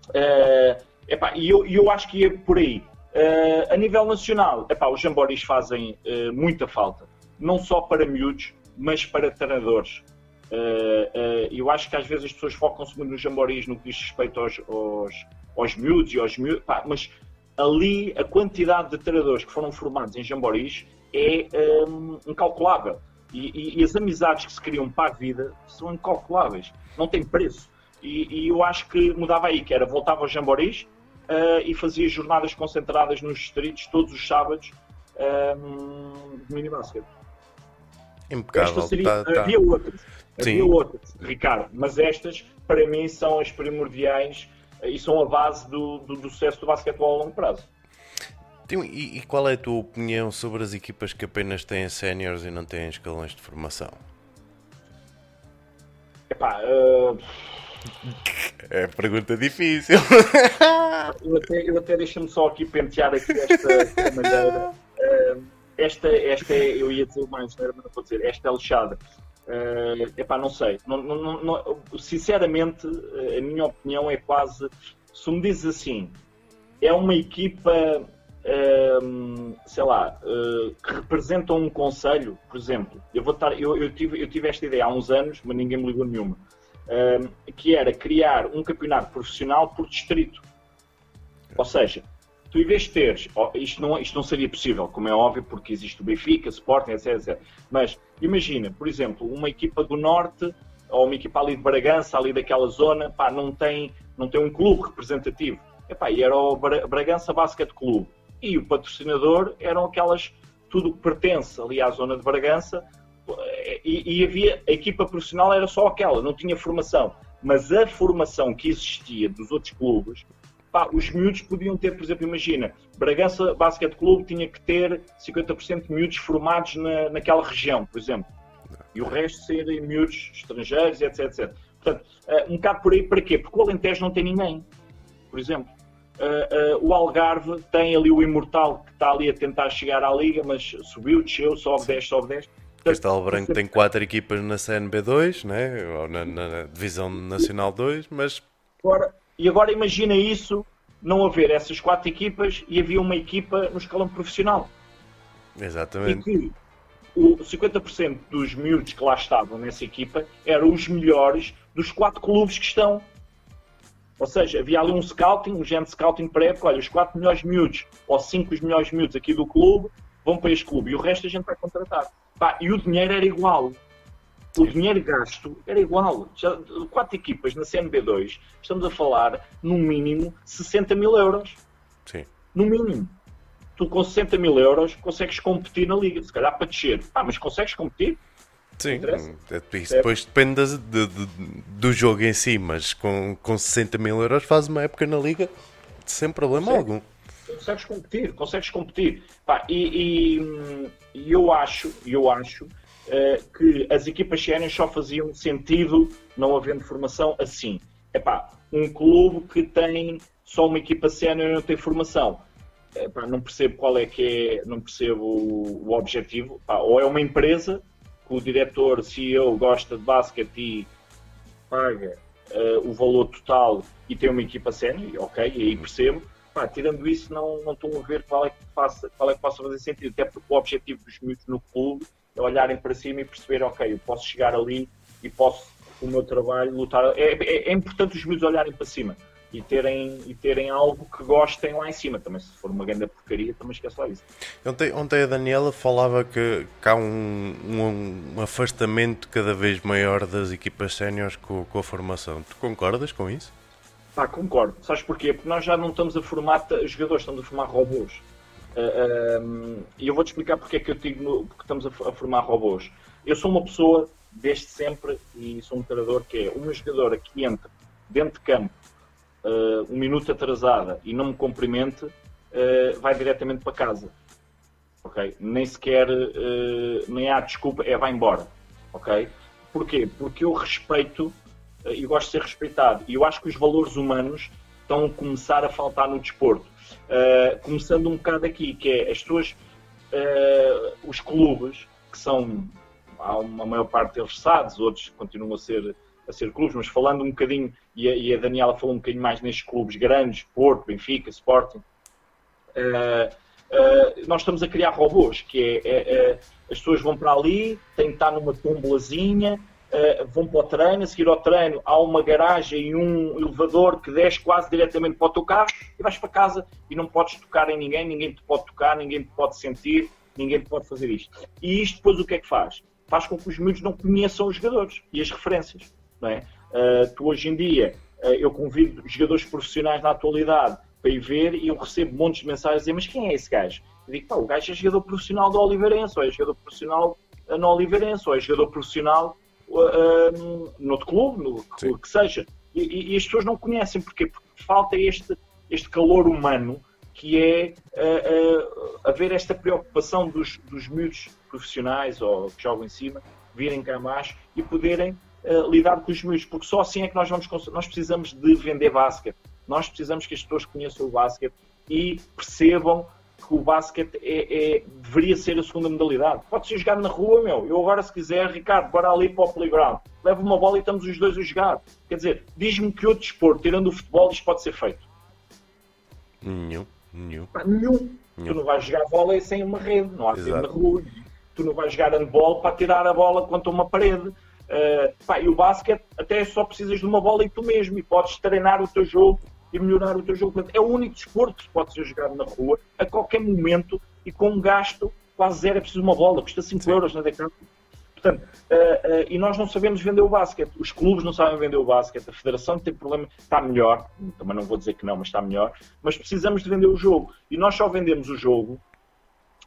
Uh, epá, e eu, eu acho que ia por aí. Uh, a nível nacional, epá, os jamboris fazem uh, muita falta, não só para miúdos, mas para treinadores. Uh, eu acho que às vezes as pessoas focam-se muito nos jamboris no que diz respeito aos, aos, aos miúdos e aos miúdos, pá, mas ali a quantidade de treinadores que foram formados em jamboris é um, incalculável. E, e, e, as amizades que se criam para a vida são incalculáveis, não tem preço. E, e eu acho que mudava aí, que era voltava aos jamboris uh, e fazia jornadas concentradas nos distritos todos os sábados um, de mini basket. Impecável. Seria, tá, tá. Havia outras, havia outras, Ricardo, mas estas para mim são as primordiais e são a base do, do, do sucesso do basquetebol a longo prazo. E, e, qual é a tua opinião sobre as equipas que apenas têm séniores e não têm escalões de formação? Epá, uh... É pergunta difícil. *laughs* eu até, eu até deixa-me só aqui pentear aqui esta maneira. Uh, esta, esta é, eu ia dizer mais, não mas não vou dizer, esta é lixada. Uh, epá, não sei. Não, não, não, sinceramente, a minha opinião é quase. Se me dizes assim, é uma equipa sei lá, uh, que representam um conselho, por exemplo, eu vou estar, eu, eu, tive, eu tive esta ideia há uns anos, mas ninguém me ligou nenhuma, que era criar um campeonato profissional por distrito. Ou seja, tu teres, isto não, isto não seria possível, como é óbvio, porque existe o Benfica, Sporting, etc, etc. Mas imagina, por exemplo, uma equipa do Norte ou uma equipa ali de Bragança, ali daquela zona, pá, não tem, não tem um clube representativo. E era o Bragança Basket Clube e o patrocinador eram aquelas, tudo que pertence ali à zona de Bragança, e, e, havia, a equipa profissional era só aquela, não tinha formação. Mas a formação que existia dos outros clubes, pá, os miúdos podiam ter, por exemplo, imagina, Bragança Basket Clube tinha que ter 50% de miúdos formados na, naquela região, por exemplo. E o resto serem miúdos estrangeiros, etc, etc. Portanto, eh, um bocado por aí, para quê? Porque o Alentejo não tem ninguém, por exemplo. Uh, uh, o Algarve tem ali o Imortal que está ali a tentar chegar à Liga, mas subiu, desceu, sobe 10, sobe 10. Castelo Branco tem quatro equipas na CNB2, né? ou na, na Divisão Nacional 2, mas. Agora, e agora imagina isso, não haver essas quatro equipas e havia uma equipa no escalão profissional. Exatamente. E que o 50% dos miúdos que lá estavam nessa equipa eram os melhores dos quatro clubes que estão ou seja, havia ali um scouting, um género de scouting pré olha, os quatro melhores miúdos ou cinco os melhores miúdos aqui do clube vão para este clube e o resto a gente vai contratar. Pá, e o dinheiro era igual. O dinheiro gasto era igual. Já, quatro equipas na CNB2, estamos a falar, no mínimo, 60 mil euros. Sim. No mínimo. Tu com 60 mil euros consegues competir na liga. Se calhar para descer. Ah, mas consegues competir? Sim, isso depois depende de, de, do jogo em si, mas com, com 60 mil euros faz uma época na liga sem problema Sim. algum. Consegues competir, consegues competir. Pá, e, e, e, eu acho, eu acho que as equipas séniores só faziam sentido não havendo formação assim. Epá, um clube que tem só uma equipa sénior e não tem formação. Epá, não percebo qual é que é, não percebo o, objetivo. Epá, ou é uma empresa que o diretor, CEO, gosta de basquete e paga uh, o valor total e tem uma equipa sénior, ok, aí percebo. Pá, tirando isso, não, não estou a ver qual é, que faça, qual é que possa fazer sentido, até porque o objetivo dos miúdos no clube é olharem para cima e perceber, ok, eu posso chegar ali e posso, com o meu trabalho, lutar. É, é, é importante os miúdos olharem para cima e terem, e terem algo que gostem lá em cima. Também se for uma grande porcaria, também esquece lá isso. Ontem, ontem a Daniela falava que, que há um, um, um, afastamento cada vez maior das equipas séniores com, com a formação. Tu concordas com isso? Pá, concordo. Sabes porquê? Porque nós já não estamos a formar jogadores, estamos a formar robôs. Uh, ah, um, e eu vou-te explicar porque é que eu digo porque estamos a, a, formar robôs. Eu sou uma pessoa, desde sempre, e sou um treinador que é uma jogadora que entra dentro de campo uh, um minuto atrasada e não me cumprimente, uh, vai diretamente para casa. Ok? Nem sequer, nem há desculpa, é vai embora. Ok? Porquê? Porque eu respeito e gosto de ser respeitado. E eu acho que os valores humanos estão a começar a faltar no desporto. Uh, começando um bocado aqui, que é as pessoas, uh, os clubes, que são, há uma maior parte deles SADs, outros continuam a ser, a ser clubes, mas falando um bocadinho, e a, e a Daniela falou um bocadinho mais nestes clubes grandes, Porto, Benfica, Sporting, uh, nós estamos a criar robôs, que é, é, é, as pessoas vão para ali, têm que estar numa tombolazinha, uh, vão para o treino, a seguir ao treino há uma garagem e um elevador que desce quase diretamente para o teu carro e vais para casa e não podes tocar em ninguém, ninguém te pode tocar, ninguém te pode sentir, ninguém te pode fazer isto. E isto depois o que é que faz? Faz com que os miúdos não conheçam os jogadores e as referências. Não é? Uh, tu hoje em dia, uh, eu convido jogadores profissionais na atualidade para ir ver e eu recebo montes de mensagens a dizer, mas quem é esse gajo? Eu digo, pá, o gajo é jogador profissional do Oliveirense, ou é jogador profissional no Oliveirense, ou é jogador profissional uh, no outro clube, no clube que seja. E, e, as pessoas não conhecem porquê? Porque falta este, este calor humano que é uh, uh, haver esta preocupação dos, dos miúdos profissionais ou que jogam em cima virem cá mais e poderem uh, lidar com os miúdos, porque só assim é que nós vamos nós precisamos de vender basquete. Nós precisamos que as pessoas conheçam o basquete e percebam que o basquete é, é, deveria ser a segunda modalidade. Pode ser jogar na rua, meu. Eu agora, se quiser, Ricardo, bora ali para o playground. Leva uma bola e estamos os dois a jogar. Quer dizer, diz-me que outro desporto, tirando o futebol, isto pode ser feito. Nenhum. Nenhum. Pá, nenhum. nenhum. Tu não vais jogar bola sem uma rede. Não há rede na rua. Tu não vais jogar handball para tirar a bola contra uma parede. Uh, pá, e o basquete até só precisas de uma bola e tu mesmo. E podes treinar o teu jogo e melhorar o teu jogo. É o único desporto que pode ser jogado na rua a qualquer momento e com um gasto quase zero. É preciso uma bola, custa 5 Sim. euros na Decathlon. Portanto, uh, uh, e nós não sabemos vender o basquete. Os clubes não sabem vender o basquete. A federação tem problema. Está melhor. Também não vou dizer que não, mas está melhor. Mas precisamos de vender o jogo. E nós só vendemos o jogo.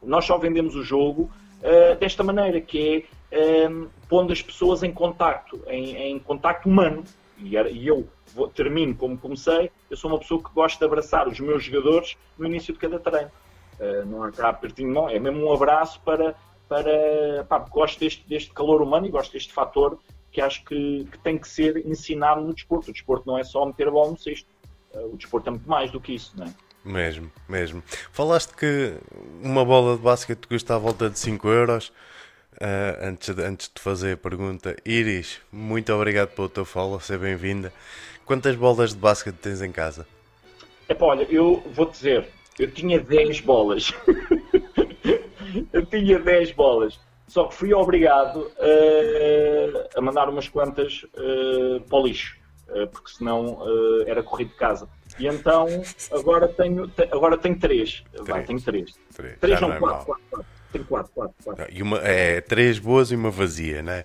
Nós só vendemos o jogo uh, desta maneira, que é pondo as pessoas em contacto, em, em contacto humano. E, e eu vou, termino como comecei, eu sou uma pessoa que gosta de abraçar os meus jogadores no início de cada treino. Uh, não há cá pertinho, não, é mesmo um abraço para. para pá, gosto deste, deste calor humano e gosto deste fator que acho que, que, tem que ser ensinado no desporto. O desporto não é só meter a bola no cesto. Uh, o desporto é muito mais do que isso, não é? Mesmo, mesmo. Falaste que uma bola de basquete custa à volta de 5 euros. Uh, antes, de, antes de fazer a pergunta, Iris, muito obrigado pelo teu follow, seja bem-vinda. Quantas bolas de basquete tens em casa? Epá, olha, eu vou dizer, eu tinha 10 bolas. *laughs* eu tinha 10 bolas. Só que fui obrigado uh, a mandar umas quantas uh, para o lixo, uh, porque senão era corrido de casa. E então agora tenho, agora tenho 3. Vai, tenho 3. 3 não, 4, 4, 4. Tenho 4, 4, 4. E uma, é, três boas e uma vazia, não é?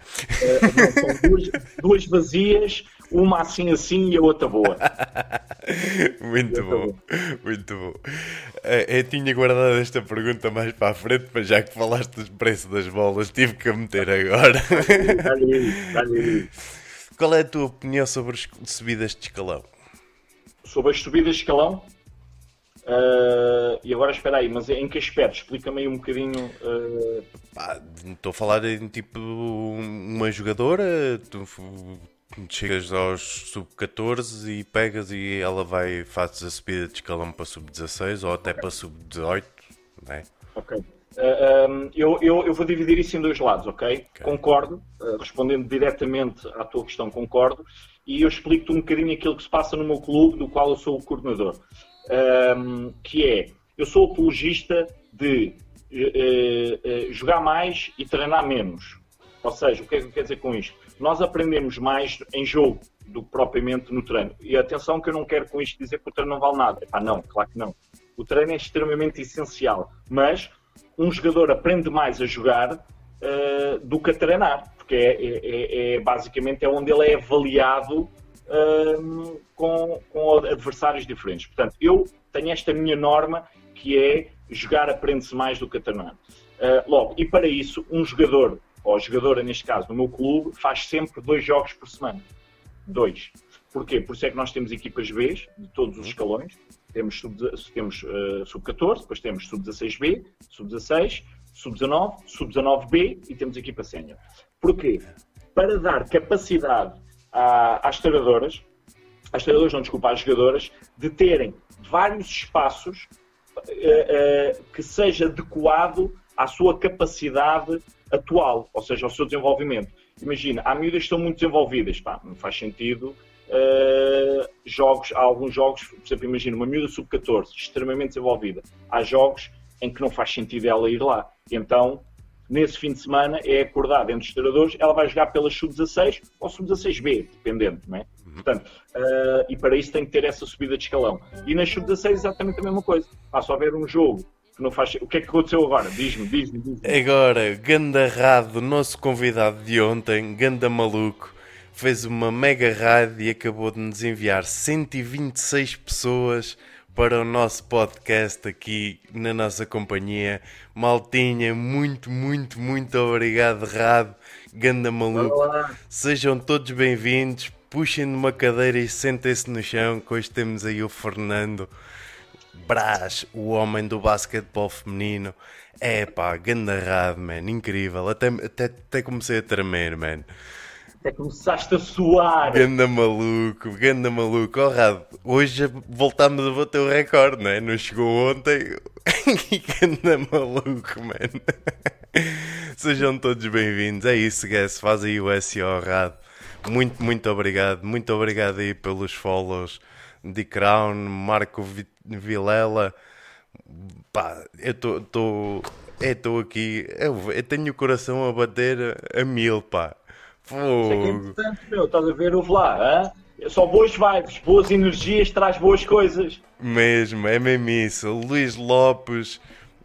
não, são duas, duas vazias uma assim assim e a outra boa. Muito bom, muito bom. Eu tinha guardado esta pergunta mais para a frente, mas já que falaste do preço das bolas, tive que a meter agora. Qual é a tua opinião sobre as subidas de escalão? Sobre as subidas de escalão? Uh, e agora espera aí, mas em que aspecto? Explica-me aí um bocadinho. Uh... Estou a falar em tipo uma jogadora, tu chegas aos sub-14 e pegas e ela vai, fazes a subida de escalão para sub-16 ou até okay. para sub-18, não é? Ok. Uh, um, eu, eu, eu, vou dividir isso em dois lados, ok? okay. Concordo, respondendo diretamente à tua questão, concordo, e eu explico-te um bocadinho aquilo que se passa no meu clube, do qual eu sou o coordenador um, que é, eu sou apologista de uh, uh, jogar mais e treinar menos. Ou seja, o que é que quer dizer com isto? Nós aprendemos mais em jogo do que propriamente no treino. E atenção que eu não quero com isto dizer que o treino não vale nada. Ah, não, claro que não. O treino é extremamente essencial, mas um jogador aprende mais a jogar uh, do que a treinar, porque é, é, é, é, basicamente é onde ele é avaliado um, com, com adversários diferentes. Portanto, eu tenho esta minha norma que é jogar aprende-se mais do que a treinar. Uh, logo, e para isso, um jogador, ou jogadora neste caso, no meu clube, faz sempre dois jogos por semana. Dois. Porquê? Por isso é que nós temos equipas B de todos os escalões. Temos sub-14, temos, uh, sub depois temos sub-16B, sub-16, sub-19, sub-19B e temos equipa sénior. Porquê? Para dar capacidade às treinadoras, às treinadoras, não, desculpa, às jogadoras, de terem vários espaços uh, uh, que seja adequado à sua capacidade atual, ou seja, ao seu desenvolvimento. Imagina, há miúdas que estão muito desenvolvidas, pá, não faz sentido uh, jogos, há alguns jogos, por exemplo, imagina uma miúda sub-14, extremamente desenvolvida. Há jogos em que não faz sentido ela ir lá. Então, nesse fim de semana é acordado entre os treinadores, ela vai jogar pelas sub-16 ou sub-16B, dependendo, não é? Uhum. Portanto, uh, e para isso tem que ter essa subida de escalão. E nas sub-16 exatamente a mesma coisa. Há só haver um jogo que não faz. O que é que aconteceu agora? Diz-me, diz-me. Diz agora, Ganda Rado, nosso convidado de ontem, Ganda Maluco, fez uma mega raid e acabou de nos enviar 126 pessoas para o nosso podcast aqui na nossa companhia. Maltinha, muito, muito, muito obrigado, Rado, ganda maluco. Olá. Sejam todos bem-vindos. Puxem numa cadeira e sentem-se no chão, que hoje temos aí o Fernando Brás, o homem do basquetebol feminino. É pá, ganda Rado, man, incrível. Até, até, até comecei a tremer, man. Até começaste a suar. Ganda maluco, ganda maluco. Oh, Rado, hoje voltámos a bater o recorde, não é? Não chegou ontem. *laughs* ganda maluco, mano. Sejam todos bem-vindos. É isso, guys. Faz aí o SEO, Rado. Muito, muito obrigado. Muito obrigado aí pelos follows de Crown, Marco Vilela. Pá, eu estou. Estou aqui, eu, eu tenho o coração a bater a mil, pá. Isso é que é importante, meu. Estás a ver? Ouve lá, hein? Só boas vibes, boas energias, traz boas coisas. Mesmo, é mesmo isso. Luís Lopes,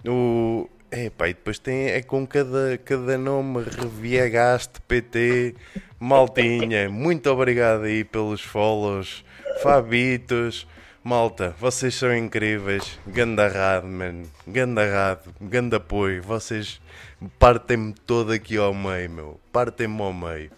o. Epá, e depois tem é com cada, cada nome, Reviagaste, PT, Maltinha. *laughs* Muito obrigado aí pelos follows, Fabitos. Malta, vocês são incríveis. Ganda rado, mano. Ganda rado, ganda apoio. Vocês partem-me todo aqui ao meio, meu. Partem-me ao meio.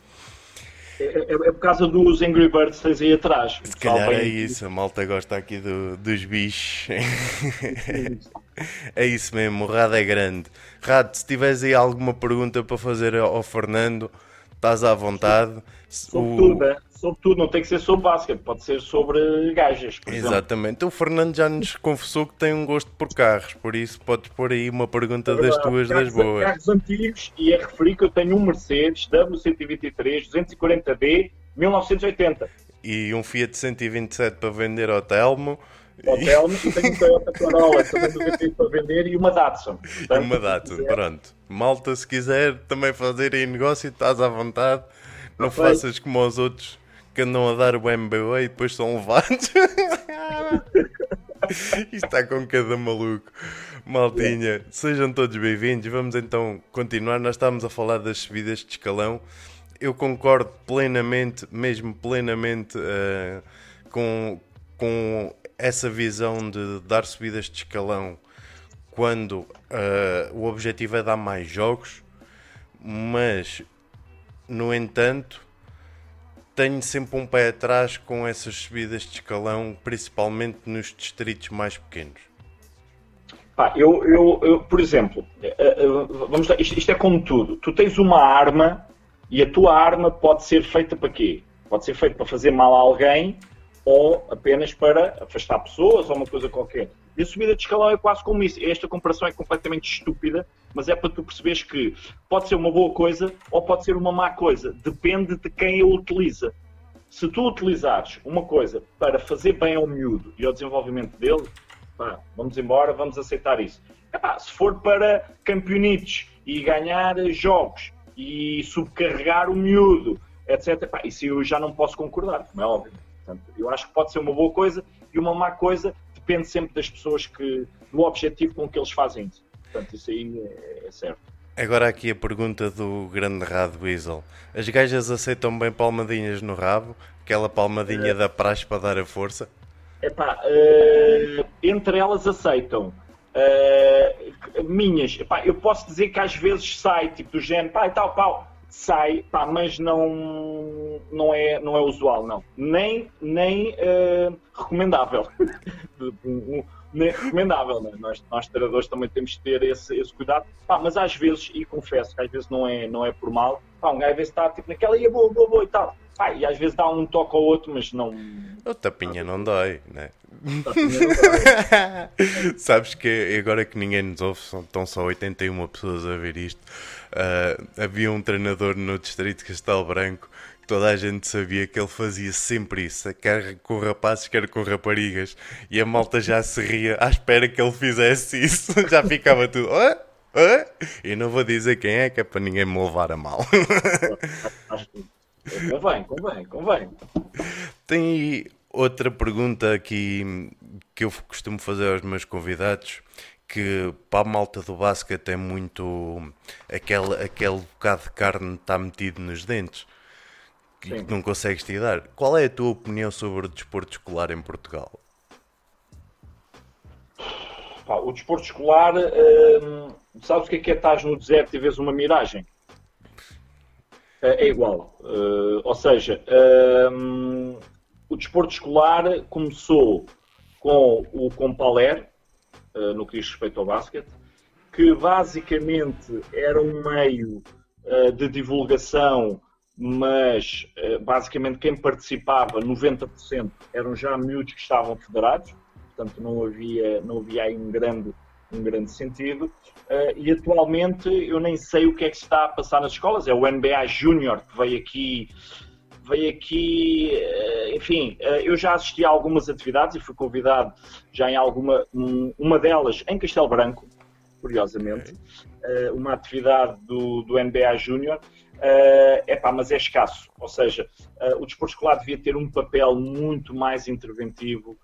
É, é, é, por causa dos Angry Birds que tens aí atrás. Se calhar é isso, a malta gosta aqui do, dos bichos. *laughs* é isso mesmo, o Rado é grande. Rado, se tiveres aí alguma pergunta para fazer ao Fernando, estás à vontade. Sobretudo, o sobre tudo, não tem que ser sobre basquete, pode ser sobre gajas. Exatamente. Exemplo. O Fernando já nos confessou que tem um gosto por carros, por isso podes pôr aí uma pergunta é das tuas carros, das boas. Carros antigos, e é referir que eu tenho um Mercedes W123 240D 1980. E um Fiat 127 para vender ao Telmo. Ao Telmo, e *laughs* tenho um Toyota Corolla também 98 para vender e uma Datsun. Portanto, uma Datsun, pronto. Malta, se quiser também fazer aí negócio, estás à vontade. Não faças como os outros que andam a dar o MBA e depois são levados. *laughs* Isto está com cada maluco. Maltinha, sejam todos bem-vindos. Vamos então continuar. Nós estávamos a falar das subidas de escalão. Eu concordo plenamente, mesmo plenamente, uh, com, com essa visão de dar subidas de escalão quando uh, o objetivo é dar mais jogos, mas no entanto tenho sempre um pé atrás com essas subidas de escalão, principalmente nos distritos mais pequenos. Pá, eu, eu, eu, por exemplo, eh, eh, vamos lá, isto, isto, é como tudo. Tu tens uma arma e a tua arma pode ser feita para quê? Pode ser feita para fazer mal a alguém ou apenas para afastar pessoas ou uma coisa qualquer. E a subida de escalão é quase como isso. Esta comparação é completamente estúpida, mas é para tu perceberes que pode ser uma boa coisa ou pode ser uma má coisa. Depende de quem a utiliza. Se tu utilizares uma coisa para fazer bem ao miúdo e ao desenvolvimento dele, pá, vamos embora, vamos aceitar isso. Epá, se for para campeonitos e ganhar jogos e subcarregar o miúdo, etc., epá, isso eu já não posso concordar, como é óbvio. Portanto, eu acho que pode ser uma boa coisa e uma má coisa depende sempre das pessoas que, do objetivo com que eles fazem isso. Portanto, isso aí é, é certo. Agora aqui a pergunta do grande Rado Weasel. As gajas aceitam bem palmadinhas no rabo? Aquela palmadinha é. da praxe para dar a força? Epá, uh, entre elas aceitam. Uh, minhas, epá, eu posso dizer que às vezes sai, tipo do género, pá, e tal, pau, sai, pá, mas não, não, é, não é usual, não. Nem, nem uh, recomendável. *laughs* nem recomendável, né? nós, nós treinadores também temos de ter esse, esse cuidado, pá, mas às vezes, e confesso que às vezes não é, não é por mal, pá, um gajo às vezes está tipo naquela, ia boa, boa, boa e tal, pá, e às vezes dá um toque ao outro, mas não... O tapinha não dói, né? *laughs* Sabes que agora que ninguém nos ouve, estão só 81 pessoas a ver isto. Uh, havia um treinador no distrito de Castelo Branco que toda a gente sabia que ele fazia sempre isso, quer com rapazes, quer com raparigas, e a malta já se ria à espera que ele fizesse isso, *laughs* já ficava tudo. Ah? Ah? E não vou dizer quem é, que é para ninguém me levar a mal. *laughs* Convém, convém, convém. Tem outra pergunta aqui que eu costumo fazer aos meus convidados, que para a malta do basquete é muito aquele, aquele bocado de carne está metido nos dentes que Sim. não consegues tirar. Qual é a tua opinião sobre o desporto escolar em Portugal? Pá, o desporto escolar, hum, sabes o que é que é estás no deserto e vês uma miragem? É, é igual. Uh, ou seja, hum, o desporto escolar começou com o Compaler, uh, no que diz respeito ao basquete, que basicamente era um meio uh, de divulgação, mas uh, basicamente quem participava, 90%, eram já miúdos que estavam federados, portanto não havia, não havia aí um grande, um grande sentido. e atualmente eu nem sei o que é que está a passar nas escolas, é o NBA Júnior que veio aqui veio aqui, eh, enfim, eh, eu já assisti a algumas atividades e fui convidado já em alguma, uma delas em Castelo Branco, curiosamente. Eh, uma atividade do, do NBA Júnior, é pá, mas é escasso, ou seja, o desporto escolar devia ter um papel muito mais interventivo,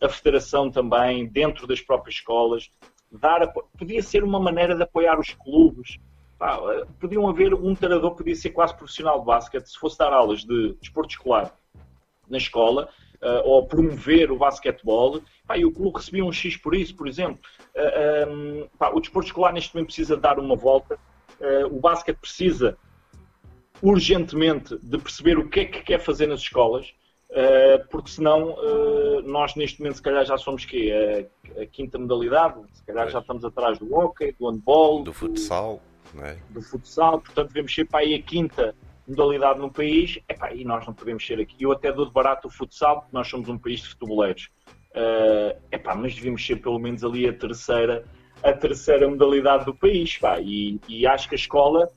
a federação também, dentro das próprias escolas, dar, podia ser uma maneira de apoiar os clubes, pá, podiam haver um treinador podia ser quase profissional de basquete se fosse dar aulas de desporto escolar na escola uh, ou promover o basquetebol pá, e o clube recebia um X por isso, por exemplo. Uh, eh, um, ehm, pá, o desporto escolar neste momento precisa dar uma volta. Uh, o basquete precisa urgentemente de perceber o que é que quer fazer nas escolas. Porque senão nós neste momento se calhar já somos que a, a, quinta modalidade, se calhar já estamos atrás do hockey, do handball, do futsal é? do futsal, portanto devemos ser para aí a quinta modalidade no país, epá, e nós não podemos ser aqui. Eu até dou de barato o futsal, porque nós somos um país de futeboleiros. Uh, epá, mas devíamos ser pelo menos ali a terceira, a terceira modalidade do país. Pá, e, e acho que a escola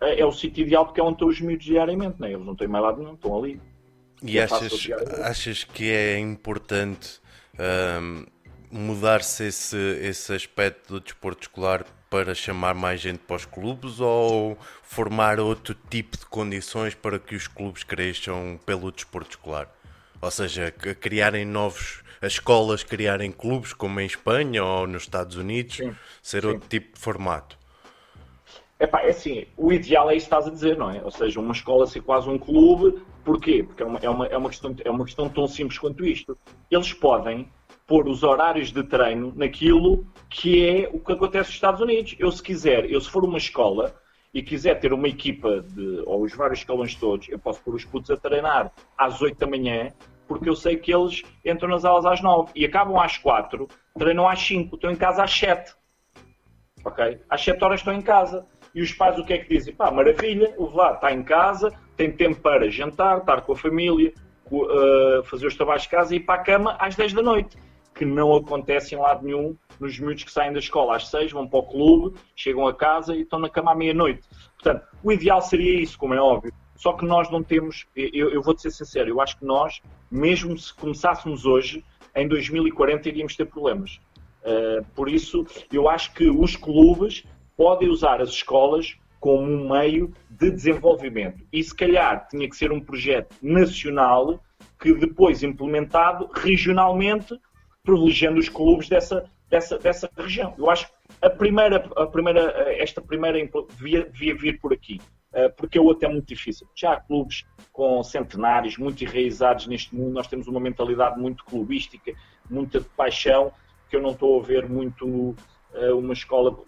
uh, é o sítio ideal porque é onde estão os miúdos diariamente, né? eles não têm mais lado nenhum, estão ali. E achas, achas que é importante um, mudar-se esse, esse aspecto do desporto escolar para chamar mais gente para os clubes ou formar outro tipo de condições para que os clubes cresçam pelo desporto escolar? Ou seja, criarem novos, as escolas criarem clubes como em Espanha ou nos Estados Unidos, sim, ser sim. outro tipo de formato. Epá, é assim, o ideal é isso que estás a dizer, não é? Ou seja, uma escola ser quase um clube Porquê? Porque é uma, é, uma, é, uma questão, é uma questão tão simples quanto isto. Eles podem pôr os horários de treino naquilo que é o que acontece nos Estados Unidos. Eu, se quiser, eu se for uma escola e quiser ter uma equipa de, ou os vários escalões todos, eu posso pôr os putos a treinar às 8 da manhã, porque eu sei que eles entram nas aulas às 9 e acabam às 4, treinam às 5, estão em casa às 7. Ok? Às 7 horas estão em casa. E os pais o que é que dizem? Pá, maravilha, o lá está em casa, tem tempo para jantar, estar com a família, uh, fazer os trabalhos de casa e ir para a cama às 10 da noite que não acontece em lado nenhum nos miúdos que saem da escola às seis, vão para o clube, chegam a casa e estão na cama à meia-noite. Portanto, o ideal seria isso, como é óbvio. Só que nós não temos, eu, eu vou-te ser sincero, eu acho que nós, mesmo se começássemos hoje, em 2040 iríamos ter problemas. Uh, por isso, eu acho que os clubes podem usar as escolas como um meio de desenvolvimento. E se calhar tinha que ser um projeto nacional que depois implementado regionalmente privilegiando os clubes dessa, dessa, dessa região. Eu acho que a primeira, a primeira, esta primeira devia, devia vir por aqui, eh, porque é outro é muito difícil. Já há clubes com centenários, muito enraizados neste mundo, nós temos uma mentalidade muito clubística, muita paixão, que eu não estou a ver muito eh, uma escola,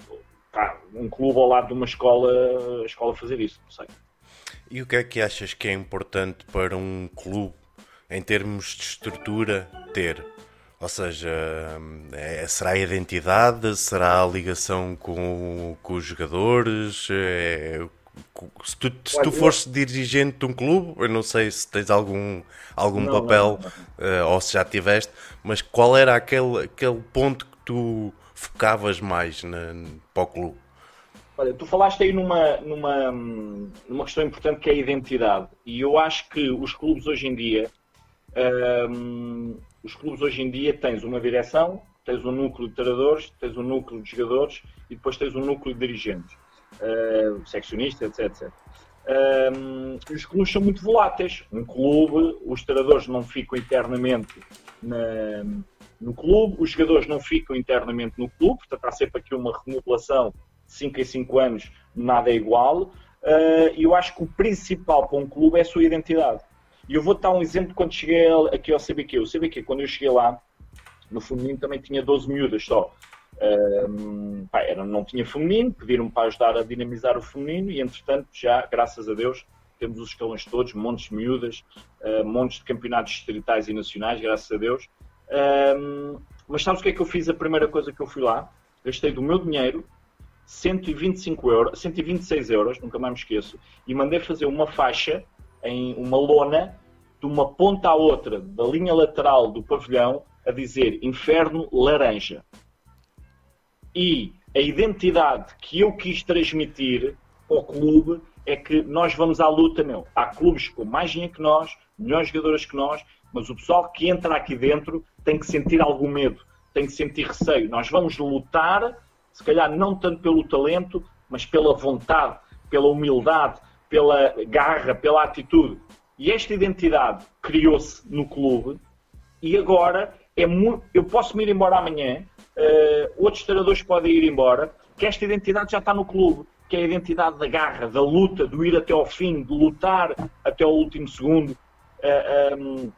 um clube ao lado de uma escola, escola fazer isso, não sei. E o que é que achas que é importante para um clube, em termos de estrutura, ter? Ou seja, é, será a identidade? Será a ligação com, com os jogadores? É, se tu, se tu fores dirigente de um clube, eu não sei se tens algum, algum não, papel não, não. Uh, ou se já tiveste, mas qual era aquele, aquele ponto que tu focavas mais na, para o clube? Olha, tu falaste aí numa, numa, numa questão importante que é a identidade. E eu acho que os clubes hoje em dia um, os clubes hoje em dia tens uma direção, tens um núcleo de treinadores, tens um núcleo de jogadores e depois tens um núcleo de dirigentes, uh, seccionistas, etc. etc. Um, os clubes são muito voláteis. Um clube, os treinadores não ficam internamente na, no clube, os jogadores não ficam internamente no clube, portanto há sempre aqui uma remodelação de 5 em 5 anos, nada é igual. Uh, e eu acho que o principal para um clube é a sua identidade. E eu vou dar um exemplo quando cheguei aqui ao CBQ. O CBQ, quando eu cheguei lá, no feminino também tinha 12 miúdas só. Um, pá, era, não tinha feminino, pediram-me para ajudar a dinamizar o feminino e, entretanto, já, graças a Deus, temos os escalões todos, montes de miúdas, uh, montes de campeonatos distritais e nacionais, graças a Deus. Um, mas sabes o que é que eu fiz? A primeira coisa que eu fui lá, gastei do meu dinheiro 125 euros, 126 euros, nunca mais me esqueço, e mandei fazer uma faixa em uma lona de uma ponta à outra da linha lateral do pavilhão a dizer Inferno Laranja. E a identidade que eu quis transmitir ao clube é que nós vamos à luta, meu. Há clubes com mais dinheiro que nós, melhores jogadores que nós, mas o pessoal que entra aqui dentro tem que sentir algum medo, tem que sentir receio. Nós vamos lutar, se calhar não tanto pelo talento, mas pela vontade, pela humildade, pela garra, pela atitude. E esta identidade criou-se no clube e agora é muito, eu posso me ir embora amanhã, uh, outros treinadores podem ir embora, que esta identidade já está no clube, que é a identidade da garra, da luta, do ir até ao fim, de lutar até ao último segundo. Uh, eh, um, ehm,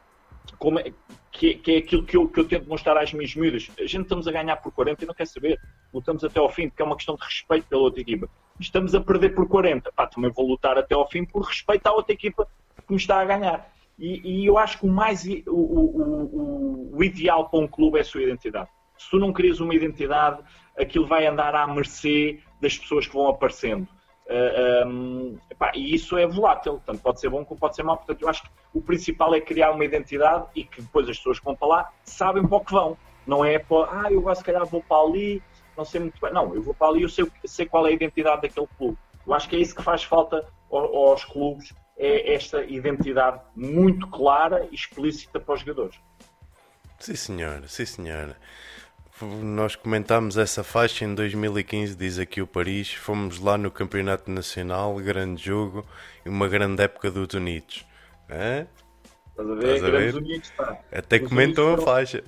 como é, que, que, é aquilo que eu, que eu tento mostrar às minhas miúdas. A gente estamos a ganhar por 40 e não quer saber. Lutamos até ao fim, porque é uma questão de respeito pela outra equipa. Estamos a perder por 40. Pá, também vou lutar até ao fim por respeito à outra equipa que me está a ganhar. E, e eu acho que o mais o, o, o, o, ideal para um clube é a sua identidade. Se tu não crias uma identidade, aquilo vai andar à mercê das pessoas que vão aparecendo. Uh, um, epá, e isso é volátil, tanto pode ser bom como pode ser mau. Portanto, eu acho que o principal é criar uma identidade e que depois as pessoas que vão para lá sabem para o que vão. Não é para, ah, eu vou, se calhar vou para ali, não sei muito bem. Não, eu vou para ali, eu sei, sei qual é a identidade daquele clube. Eu acho que é isso que faz falta aos clubes, é esta identidade muito clara e explícita para os jogadores. Sim, senhora, sim, senhora. Nós comentámos essa faixa em 2015, diz aqui o Paris. Fomos lá no Campeonato Nacional, grande jogo e uma grande época do Unidos. É? Estás a ver? Estás a ver? Unidos, Até Os comentam a faixa.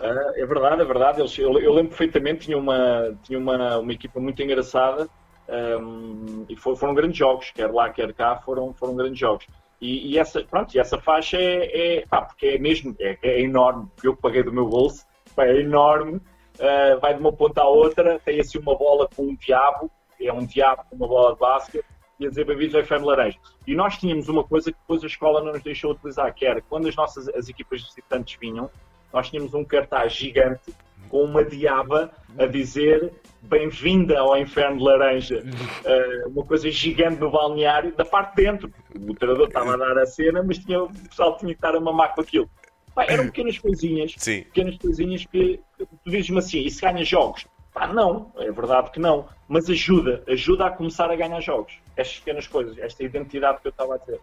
É, é verdade, é verdade. Eles, eu, eu, lembro perfeitamente, tinha uma, tinha uma, uma equipa muito engraçada um, e foi, foram grandes jogos, quer lá, quer cá, foram, foram grandes jogos. E, e, essa, pronto, e essa faixa é, é pá, porque é mesmo, é, é enorme, eu que paguei do meu bolso, pá, é enorme, uh, vai de uma ponta à outra, tem assim uma bola com um diabo, é um diabo com uma bola de basquete, e a dizer bem-vindos ao Inferno Laranja. E nós tínhamos uma coisa que depois a escola não nos deixou utilizar, que era quando as nossas as equipas visitantes vinham, nós tínhamos um cartaz gigante com uma diaba a dizer bem-vinda ao Inferno de Laranja. Uh, *laughs* uma coisa gigante no balneário, da parte de dentro. O treinador estava a dar a cena, mas tinha, o pessoal tinha que estar a mamar com aquilo. Pá, eram pequenas coisinhas, *clears throat* Sim. pequenas coisinhas que tu dizes-me assim, e se ganha jogos? Pá, não, é verdade que não, mas ajuda, ajuda a começar a ganhar jogos. Estas pequenas coisas, esta identidade que eu estava a dizer.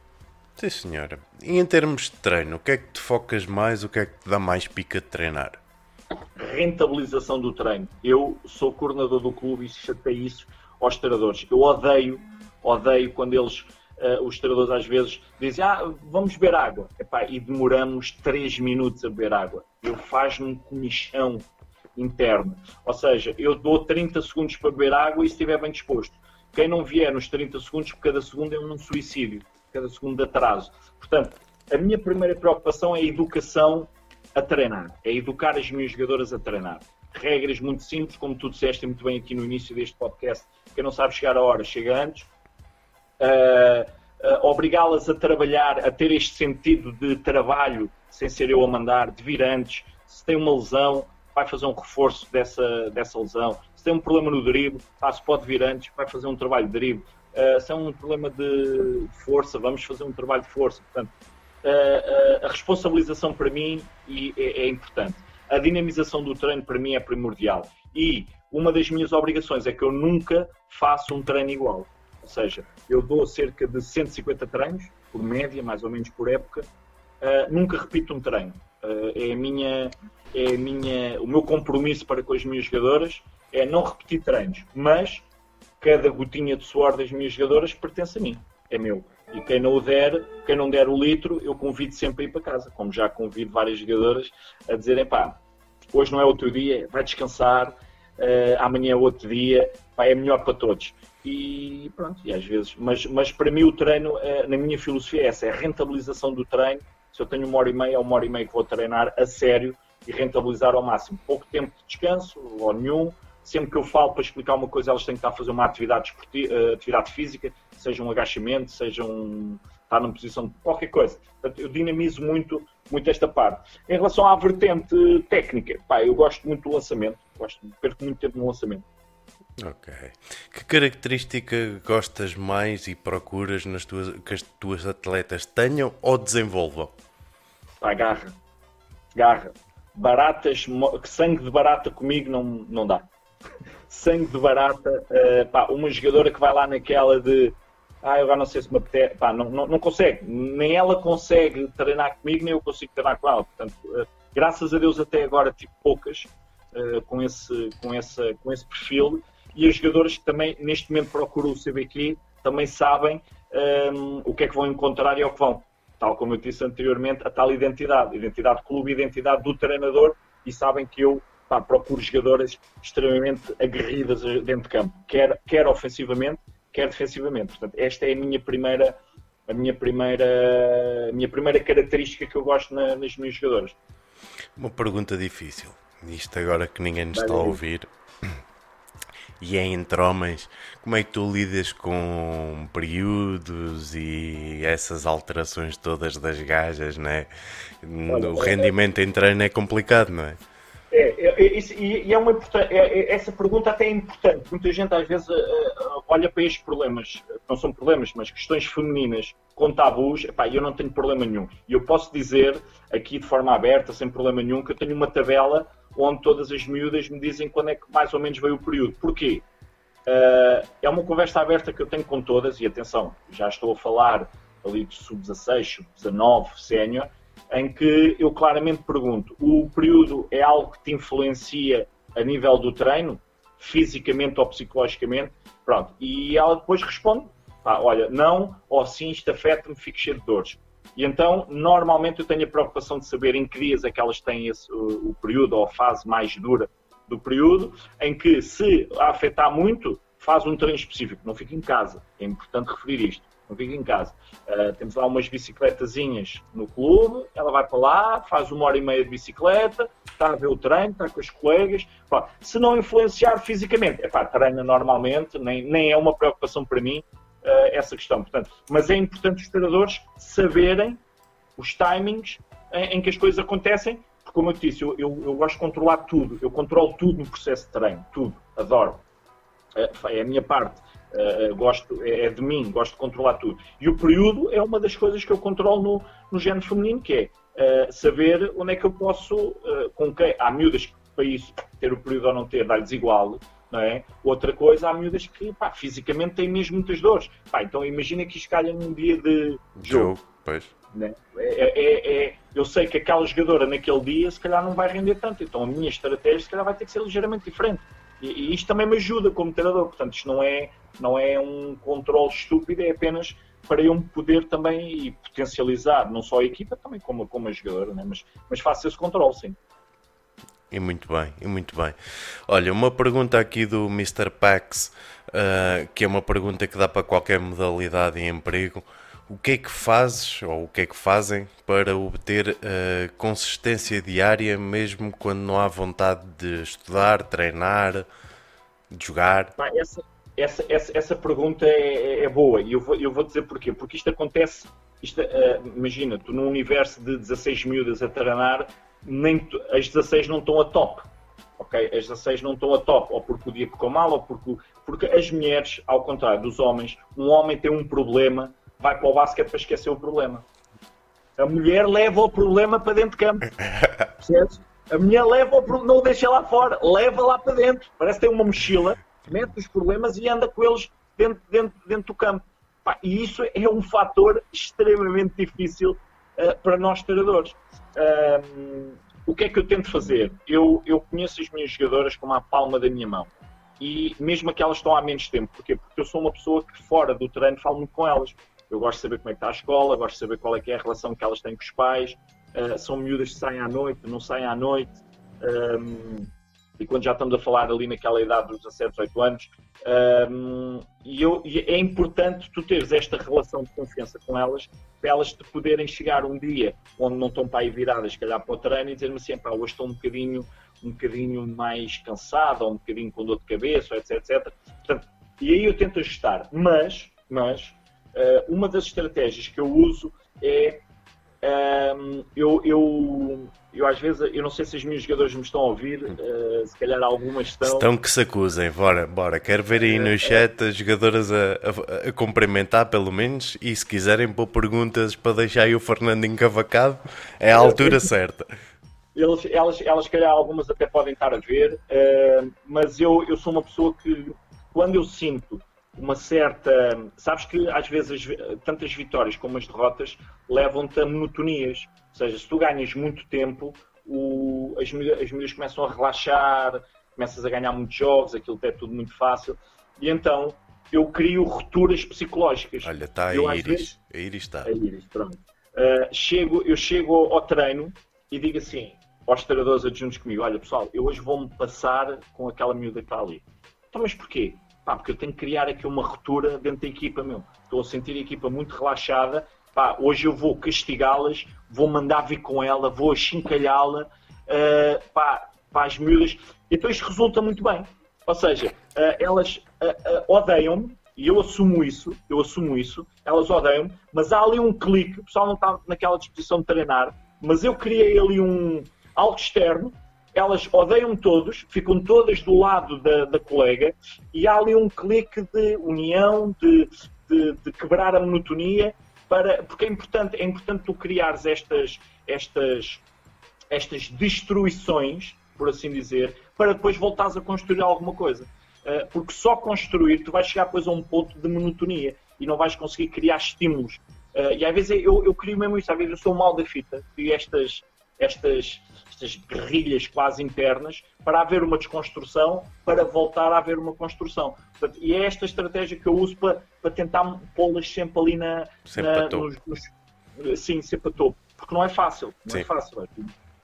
Sim, senhora. E em termos de treino, o que é que te focas mais, o que é que te dá mais pica de treinar? rentabilização do treino. Eu sou coordenador do clube e chatei isso aos treinadores. Eu odeio, odeio quando eles, uh, os treinadores às vezes dizem, ah, vamos beber água. Epá, e demoramos 3 minutos a beber água. Eu faz-me comichão interno. Ou seja, eu dou 30 segundos para beber água e se estiver bem disposto. Quem não vier nos 30 segundos, cada segundo é um suicídio, cada segundo de atraso. Portanto, a minha primeira preocupação é a educação a treinar, é educar as minhas jogadoras a treinar. Regras muito simples, como tu disseste muito bem aqui no início deste podcast, quem não sabe chegar a hora, chega antes. Uh, uh, Obrigá-las a trabalhar, a ter este sentido de trabalho, sem ser eu a mandar, de vir antes. Se tem uma lesão, vai fazer um reforço dessa, dessa lesão. Se tem um problema no drible, se pode vir antes, vai fazer um trabalho de drible. Uh, se é um problema de força, vamos fazer um trabalho de força. Portanto, a, a responsabilização para mim é, é, importante. A dinamização do treino para mim é primordial. E uma das minhas obrigações é que eu nunca faço um treino igual. Ou seja, eu dou cerca de 150 treinos, por média, mais ou menos por época, uh, nunca repito um treino. Uh, é a minha, é a minha, o meu compromisso para com as minhas jogadoras é não repetir treinos, mas cada gotinha de suor das minhas jogadoras pertence a mim, é meu. E quem não o der, quem não der o litro, eu convido sempre a ir para casa, como já convido várias jogadoras a dizerem, pá, hoje não é outro dia, vai descansar, uh, amanhã é outro dia, pá, é melhor para todos. E pronto, e às vezes, mas, mas para mim o treino, uh, na minha filosofia é essa, é a rentabilização do treino. Se eu tenho uma hora e meia, é uma hora e meia que vou treinar a sério e rentabilizar ao máximo. Pouco tempo de descanso, ou nenhum, sempre que eu falo para explicar uma coisa, elas têm que estar a fazer uma atividade, uh, atividade física, seja um agachamento, seja um estar numa posição de qualquer coisa. Portanto, eu dinamizo muito, muito esta parte. Em relação à vertente técnica, pá, eu gosto muito do lançamento, gosto, perco muito tempo no lançamento. Ok. Que característica gostas mais e procuras nas tuas, que as tuas atletas tenham ou desenvolvam? Pá, garra. Garra. Baratas, sangue de barata comigo não, não dá. Sangue de barata, uh, pá, uma jogadora que vai lá naquela de ah, eu agora não sei se me apetece, pá, não, não, não, consegue, nem ela consegue treinar comigo, nem eu consigo treinar com ela. Portanto, uh, graças a Deus até agora tive poucas uh, com, esse, com, essa, com esse perfil e as jogadoras que também neste momento procuram o CBQ também sabem um, ehm, o que é que vão encontrar e ao que vão. Tal como eu disse anteriormente, a tal identidade, identidade do clube, identidade do treinador e sabem que eu pá, procuro jogadoras extremamente aguerridas dentro de campo, quer, quer ofensivamente, quer defensivamente. Portanto, esta é a minha primeira, a minha primeira, a minha primeira característica que eu gosto na, nas minhas jogadoras. Uma pergunta difícil. Isto agora que ninguém nos está a ouvir. E é entre homens, como é que tu lidas com períodos e essas alterações todas das gajas, né? O rendimento em treino é complicado, não é? É, é, é, e é uma é, é, essa pergunta até é importante. Muita gente às vezes uh, uh, olha para estes problemas, não são problemas, mas questões femininas com tabus, epá, eu não tenho problema nenhum. E eu posso dizer aqui de forma aberta, sem problema nenhum, que eu tenho uma tabela onde todas as miúdas me dizem quando é que mais ou menos veio o período. Porquê? Uh, é uma conversa aberta que eu tenho com todas, e atenção, já estou a falar ali de sub-16, sub-19, sénior, em que eu claramente pergunto: o período é algo que te influencia a nível do treino, fisicamente ou psicologicamente? Pronto. E ela depois responde: pá, olha, não, ou sim, isto afeta-me, fico cheio de dores. E então, normalmente, eu tenho a preocupação de saber em que dias é que elas têm esse, o, o período ou a fase mais dura do período, em que, se a afetar muito, faz um treino específico, não fica em casa. É importante referir isto não fica em casa. Uh, temos lá umas bicicletazinhas no clube, ela vai para lá, faz uma hora e meia de bicicleta, está a ver o treino, está com os colegas. Pá, se não influenciar fisicamente, é pá, treina normalmente, nem, nem é uma preocupação para mim uh, essa questão. Portanto, mas é importante os treinadores saberem os timings em, em que as coisas acontecem, como eu te disse, eu, eu, eu, gosto de controlar tudo, eu controlo tudo no processo de treino, tudo, adoro. Uh, é a minha parte. Uh, gosto, é, é, de mim, gosto de controlar tudo. E o período é uma das coisas que eu controlo no, no género feminino, que é uh, saber onde é que eu posso, uh, com quem. Há miúdas que, para isso, ter o período ou não ter, dá-lhes igual, não é? Outra coisa, há miúdas que, pá, fisicamente têm mesmo muitas dores. Pá, então imagina que escalha num dia de jogo. pois. Né? É, é, é, eu sei que aquela jogadora naquele dia, se calhar, não vai render tanto. Então a minha estratégia, se calhar, vai ter que ser ligeiramente diferente. E, e isto também me ajuda como treinador. Portanto, isto não é não é um controle estúpido, é apenas para eu poder também potencializar não só a equipa, também como, como a jogadora, né? mas, mas faço esse controle, sim. E muito bem, e muito bem. Olha, uma pergunta aqui do Mr. Pax, uh, que é uma pergunta que dá para qualquer modalidade e emprego. O que é que fazes, ou o que é que fazem, para obter uh, consistência diária, mesmo quando não há vontade de estudar, treinar, de jogar? essa, essa, essa, essa pergunta é, é, é, boa e eu vou, eu vou dizer porquê. Porque isto acontece, isto, uh, imagina, tu num universo de 16 miúdas a treinar, nem tu, as 16 não estão a top. Ok? As 16 não estão a top, ou porque o dia ficou mal, ou porque, porque as mulheres, ao contrário dos homens, um homem tem um problema, vai para o basquete para esquecer o problema. A mulher leva o problema para dentro de campo. Percebes? A mulher leva o problema, não o deixa lá fora, leva lá para dentro. Parece que tem uma mochila mete os problemas e anda com eles dentro, dentro, dentro do campo. Pá, e isso é um fator extremamente difícil uh, para nós treinadores. O que é que eu tento fazer? Eu, eu conheço as minhas jogadoras como a palma da minha mão. E mesmo aquelas estão há menos tempo. Porquê? Porque eu sou uma pessoa que fora do treino falo muito com elas. Eu gosto de saber como é que está a escola, gosto de saber qual é que é a relação que elas têm com os pais. Uh, são miúdas que saem à noite, não saem à noite. Um, e quando já estamos a falar ali naquela idade dos 17, 18 anos, um, e, eu, e é importante tu teres esta relação de confiança com elas, para elas te poderem chegar um dia onde não estão para aí viradas, se calhar para o treino, e dizer-me assim, pá, hoje estou um bocadinho, um bocadinho mais cansado, ou um bocadinho com dor de cabeça, etc, etc. Portanto, e aí eu tento ajustar, mas, mas uma das estratégias que eu uso é um, eu, eu, eu às vezes, eu não sei se os meus jogadores me estão a ouvir, uh, se calhar algumas estão. Estão que se acusem, bora, bora. Quero ver aí no chat as jogadoras a, a, a, cumprimentar, pelo menos, e se quiserem pôr perguntas para deixar aí o Fernando encavacado, é a altura *laughs* certa. Eles, elas, elas, se calhar, algumas até podem estar a ver, uh, mas eu, eu sou uma pessoa que, quando eu sinto uma certa. Sabes que às vezes tantas vitórias como as derrotas levam-te a monotonias. Ou seja, se tu ganhas muito tempo, o, as, as mulheres começam a relaxar, começas a ganhar muitos jogos, aquilo é tudo muito fácil. E então eu crio rupturas psicológicas. Olha, está a Iris. Vezes, a Iris está. A Iris, pronto. Uh, chego, eu chego ao treino e digo assim aos treinadores adjuntos comigo: Olha, pessoal, eu hoje vou-me passar com aquela miúda que está ali. Então, mas porquê? Pá, porque eu tenho que criar aqui uma ruptura dentro da equipa, meu. Estou a sentir a equipa muito relaxada. Pá, hoje eu vou castigá-las, vou mandar vir com ela, vou achincalhá-la uh, pá, para as miúdas. Então isto resulta muito bem. Ou seja, uh, elas uh, odeiam-me, e eu assumo isso, eu assumo isso, elas odeiam-me, mas há ali um clique, o pessoal não está naquela disposição de treinar, mas eu criei ali um algo externo elas odeiam todos, ficam todas do lado da, da colega e há ali um clique de união, de, de, de, quebrar a monotonia, para, porque é importante, é importante tu criares estas, estas, estas destruições, por assim dizer, para depois voltares a construir alguma coisa. Uh, porque só construir, tu vais chegar depois a um ponto de monotonia e não vais conseguir criar estímulos. Uh, e às vezes eu, eu crio mesmo isso, às vezes eu sou mal da fita, crio estas, estas, estas guerrilhas quase internas para haver uma desconstrução, para voltar a haver uma construção. Portanto, e é esta estratégia que eu uso para, para tentar pô-las sempre ali na, sempre na nos, nos, sim, sempre a topo. Porque não é fácil. Não é sim. é fácil.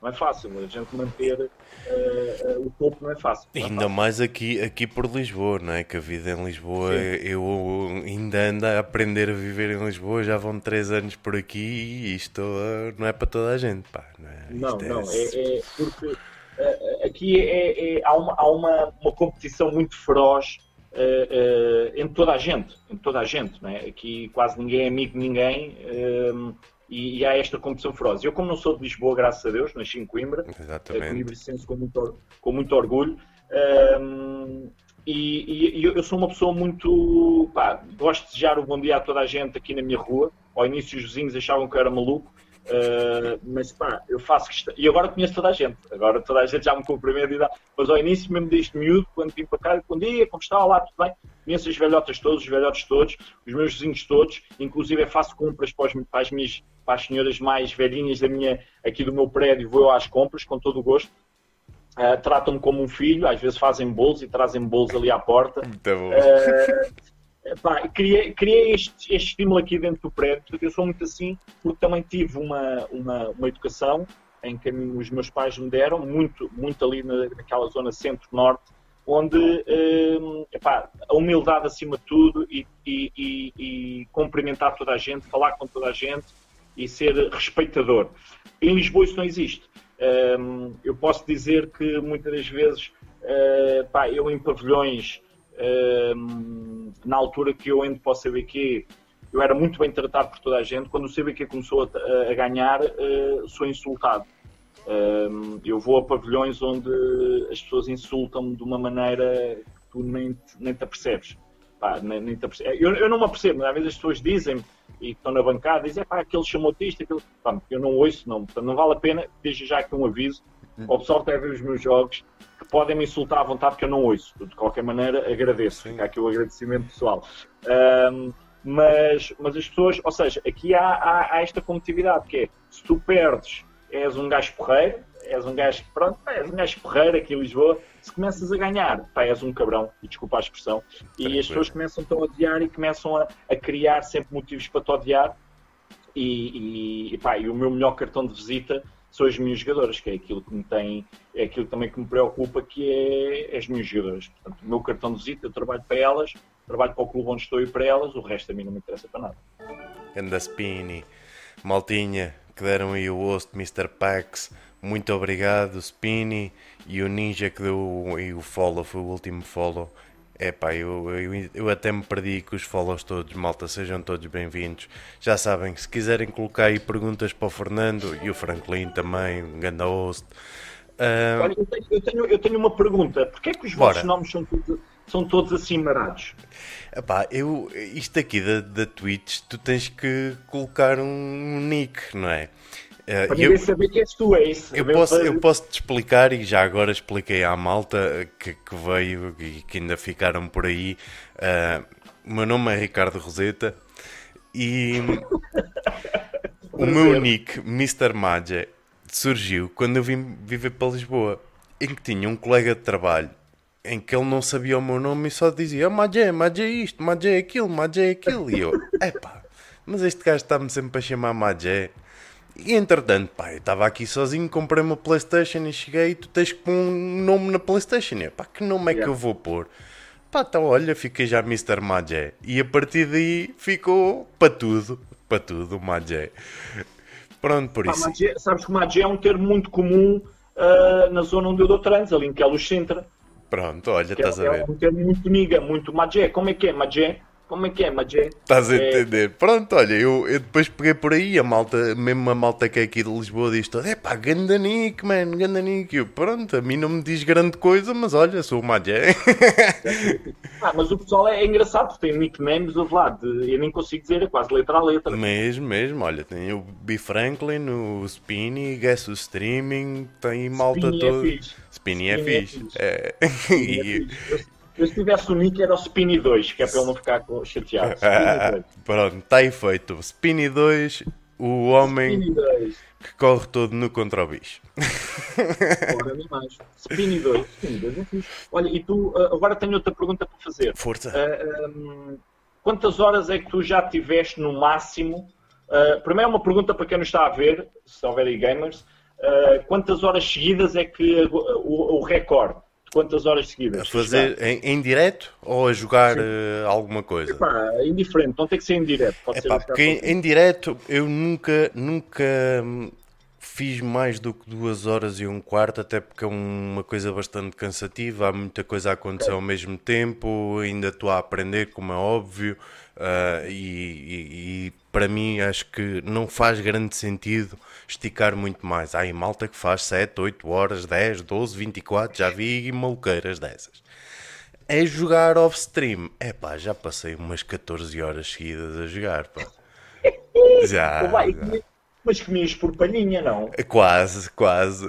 Não é fácil. A gente manter uh, uh, o topo não é fácil. Não é ainda fácil. mais aqui, aqui por Lisboa, não é? Que a vida em Lisboa, Sim. eu ainda ando a aprender a viver em Lisboa, já vão três anos por aqui e isto não é para toda a gente, pá. Não, é? não, é... não é, é, porque aqui é, é, há, uma, há uma, uma competição muito feroz uh, uh, entre toda a gente, entre toda a gente, não é? Aqui quase ninguém é amigo de ninguém uh, e, e, há esta competição feroz. Eu, como não sou de Lisboa, graças a Deus, nasci em Coimbra, Exatamente. com muito, com muito orgulho. E, e, eu sou uma pessoa muito. Pá, gosto de desejar o bom dia a toda a gente aqui na minha rua. Ao início, os vizinhos achavam que eu era maluco, Uh, mas pá, eu faço questão. E agora conheço toda a gente. Agora toda a gente já me cumprimenta e dá. Mas ao início mesmo deste miúdo, quando vim para cá, bom dia, como está? Olá, tudo bem? Conheço as velhotas todas, os velhotes todos, os meus vizinhos todos. Inclusive eu faço compras para, os, para, as minhas, para as senhoras mais velhinhas da minha, aqui do meu prédio, vou às compras com todo o gosto. Uh, tratam-me como um filho, às vezes fazem bolos e trazem bolos ali à porta. Muito bom. Uh, Pá, criei, criei este, este, estímulo aqui dentro do prédio, porque eu sou muito assim, porque também tive uma, uma, uma educação em que os meus pais me deram, muito, muito ali na, naquela zona centro-norte, onde epá, a humildade acima de tudo e, e, e, e, cumprimentar toda a gente, falar com toda a gente e ser respeitador. Em Lisboa isso não existe. Hum, eu posso dizer que muitas das vezes uh, pá, eu em pavilhões na altura que eu entro para o CBQ, eu era muito bem tratado por toda a gente. Quando o CBQ começou a, a ganhar, uh, sou insultado. eu vou a pavilhões onde as pessoas insultam-me de uma maneira que tu nem, nem te apercebes. Pá, nem, nem te apercebes. Eu, eu, não me apercebo, às vezes as pessoas dizem e estão na bancada, dizem, pá, aquele chamou-te isto, aquele... Pá, eu não ouço, não. Portanto, não vale a pena, deixa já aqui um aviso. O pessoal até ver os meus jogos, que podem me insultar à vontade, que eu não ouço. De qualquer maneira, agradeço. Sim. Fica aqui o agradecimento pessoal. Um, mas, mas as pessoas, ou seja, aqui há, há, há, esta competitividade, que é, se tu perdes, és um gajo porreiro, és um gajo, pronto, és um gajo porreiro aqui em Lisboa, se começas a ganhar, pá, és um cabrão, e desculpa a expressão, e as pessoas começam a odiar e começam a, a criar sempre motivos para te odiar, e, e, pá, e o meu melhor cartão de visita são as minhas jogadoras, que é aquilo que me tem, é aquilo também que me preocupa, que é as minhas jogadoras. Portanto, o meu cartão de visita, eu trabalho para elas, trabalho para o clube onde estou e para elas, o resto a mim não me interessa para nada. Anda Spini, Maltinha, que deram aí o host Mr. Pax, muito obrigado, Spini, e o Ninja que deu aí o follow, foi o último follow. É pá, eu, eu, eu, até me perdi com os follows todos, malta, sejam todos bem-vindos. Já sabem, se quiserem colocar aí perguntas para o Fernando e o Franklin também, um grande host. Uh... Olha, eu tenho, eu, tenho, eu tenho, uma pergunta: porquê é que os Bora. vossos nomes são todos, são todos assim marados? Epá, eu, isto aqui da, da Twitch, tu tens que colocar um nick, não é? Uh, Para eu, saber que és tu, é isso. Eu posso, eu posso te explicar, e já agora expliquei à malta que, que veio e que ainda ficaram por aí. Uh, o meu nome é Ricardo Roseta e *laughs* o meu nick, Mr. Magia, surgiu quando eu vim viver para Lisboa, em que tinha um colega de trabalho em que ele não sabia o meu nome e só dizia oh, Magia, Magia é isto, Magia é aquilo, Magia é aquilo. E eu, epá, mas este gajo está-me sempre a chamar Magia. E entretanto, pá, eu estava aqui sozinho, comprei uma Playstation e cheguei e tu tens que pôr um nome na Playstation. E, pá, que nome é yeah. que eu vou pôr? Pá, então olha, fiquei já Mr. Magé. E a partir daí ficou para tudo, para tudo o Magé. Pronto, por isso. Magé, sabes que o Magé é um termo muito comum uh, na zona onde eu dou trans, ali em Queluz Sintra. Pronto, olha, que é estás é, a ver. É um termo muito miga, muito Magé. Como é que é Magé? Como é que é, Magé? Estás a é... entender? Pronto, olha, eu, eu depois peguei por aí, a malta, mesmo a malta que é aqui de Lisboa diz toda, é pá, Gandanik, man, Gandanik. Eu, pronto, a mim não me diz grande coisa, mas olha, sou o Magé. *laughs* ah, mas o pessoal é, é engraçado, porque tem nicknames, ouve lá, de, eu nem consigo dizer, é quase letra a letra. Mesmo, mesmo, olha, tem o B. Franklin, o Spinny, Guess o Streaming, tem malta Spinny é toda. É Spinny, é fixe. É. *laughs* Spinny é fixe. Eu se tivesse o nick era o Spinny 2, que é para ele não ficar chateado. *laughs* Ah, pronto, está aí feito. Spinny 2, o homem que corre todo no contra o bicho. Ora, *laughs* nem mais. Spinny 2. Spinny 2 é fixe. Olha, e tu, uh, agora tenho outra pergunta para fazer. Força. Uh, um, quantas horas é que tu já tiveste no máximo? Uh, primeiro, uma pergunta para quem não está a ver, se houver aí gamers. uh, quantas horas seguidas é que o, o recorde? Quantas horas seguidas? A fazer em, em direto ou a jogar uh, alguma coisa? Epá, é indiferente, não tem que ser em direto. Pode Epá, porque em, em direto eu nunca, nunca hum, fiz mais do que duas horas e um quarto, até porque é uma coisa bastante cansativa, há muita coisa a acontecer ao mesmo tempo, ainda estou a aprender, como é óbvio, uh, e, e, e, para mim acho que não faz grande sentido esticar muito mais. Há aí malta que faz 7, 8 horas, 10, 12, 24, já vi maluqueiras dessas. É jogar off-stream. É pá, já passei umas 14 horas seguidas a jogar, pá. *laughs* Já. já. Mas comias por palhinha, não? Quase, quase.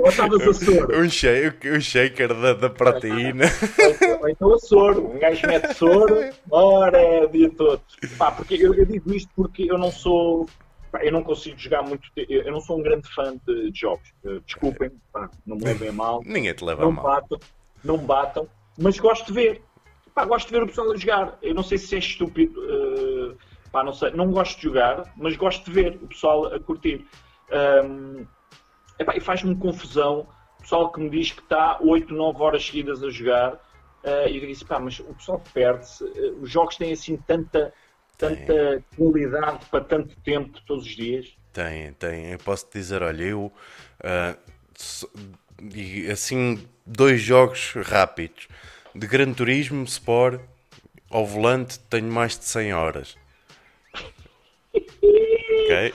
Ou estavas a soro? Um, shake, um shaker da, da proteína. Ou então a soro. Um gajo mete soro, ora, é o dia todo. Pá, porque eu, eu digo isto porque eu não sou eu não consigo jogar muito. Eu não sou um grande fã de jogos. Eh, desculpem, pá, não me levem mal. Ninguém te leva não mal. Batam, não me batam, mas gosto de ver. Pá, gosto de ver o pessoal a jogar. Eu não sei se é estúpido, uh, pá, não sei. Não gosto de jogar, mas gosto de ver o pessoal a curtir. Um, epá, e faz-me confusão o pessoal que me diz que está 8, 9 horas seguidas a jogar. Uh, e eu disse, pá, mas o pessoal perde-se. Uh, os jogos têm assim tanta tanta tem. qualidade para tanto tempo todos os dias? Tem, tem. Eu posso te dizer, olha, eu uh, e assim dois jogos rápidos de Gran Turismo Sport ao volante tenho mais de 100 horas. Ok?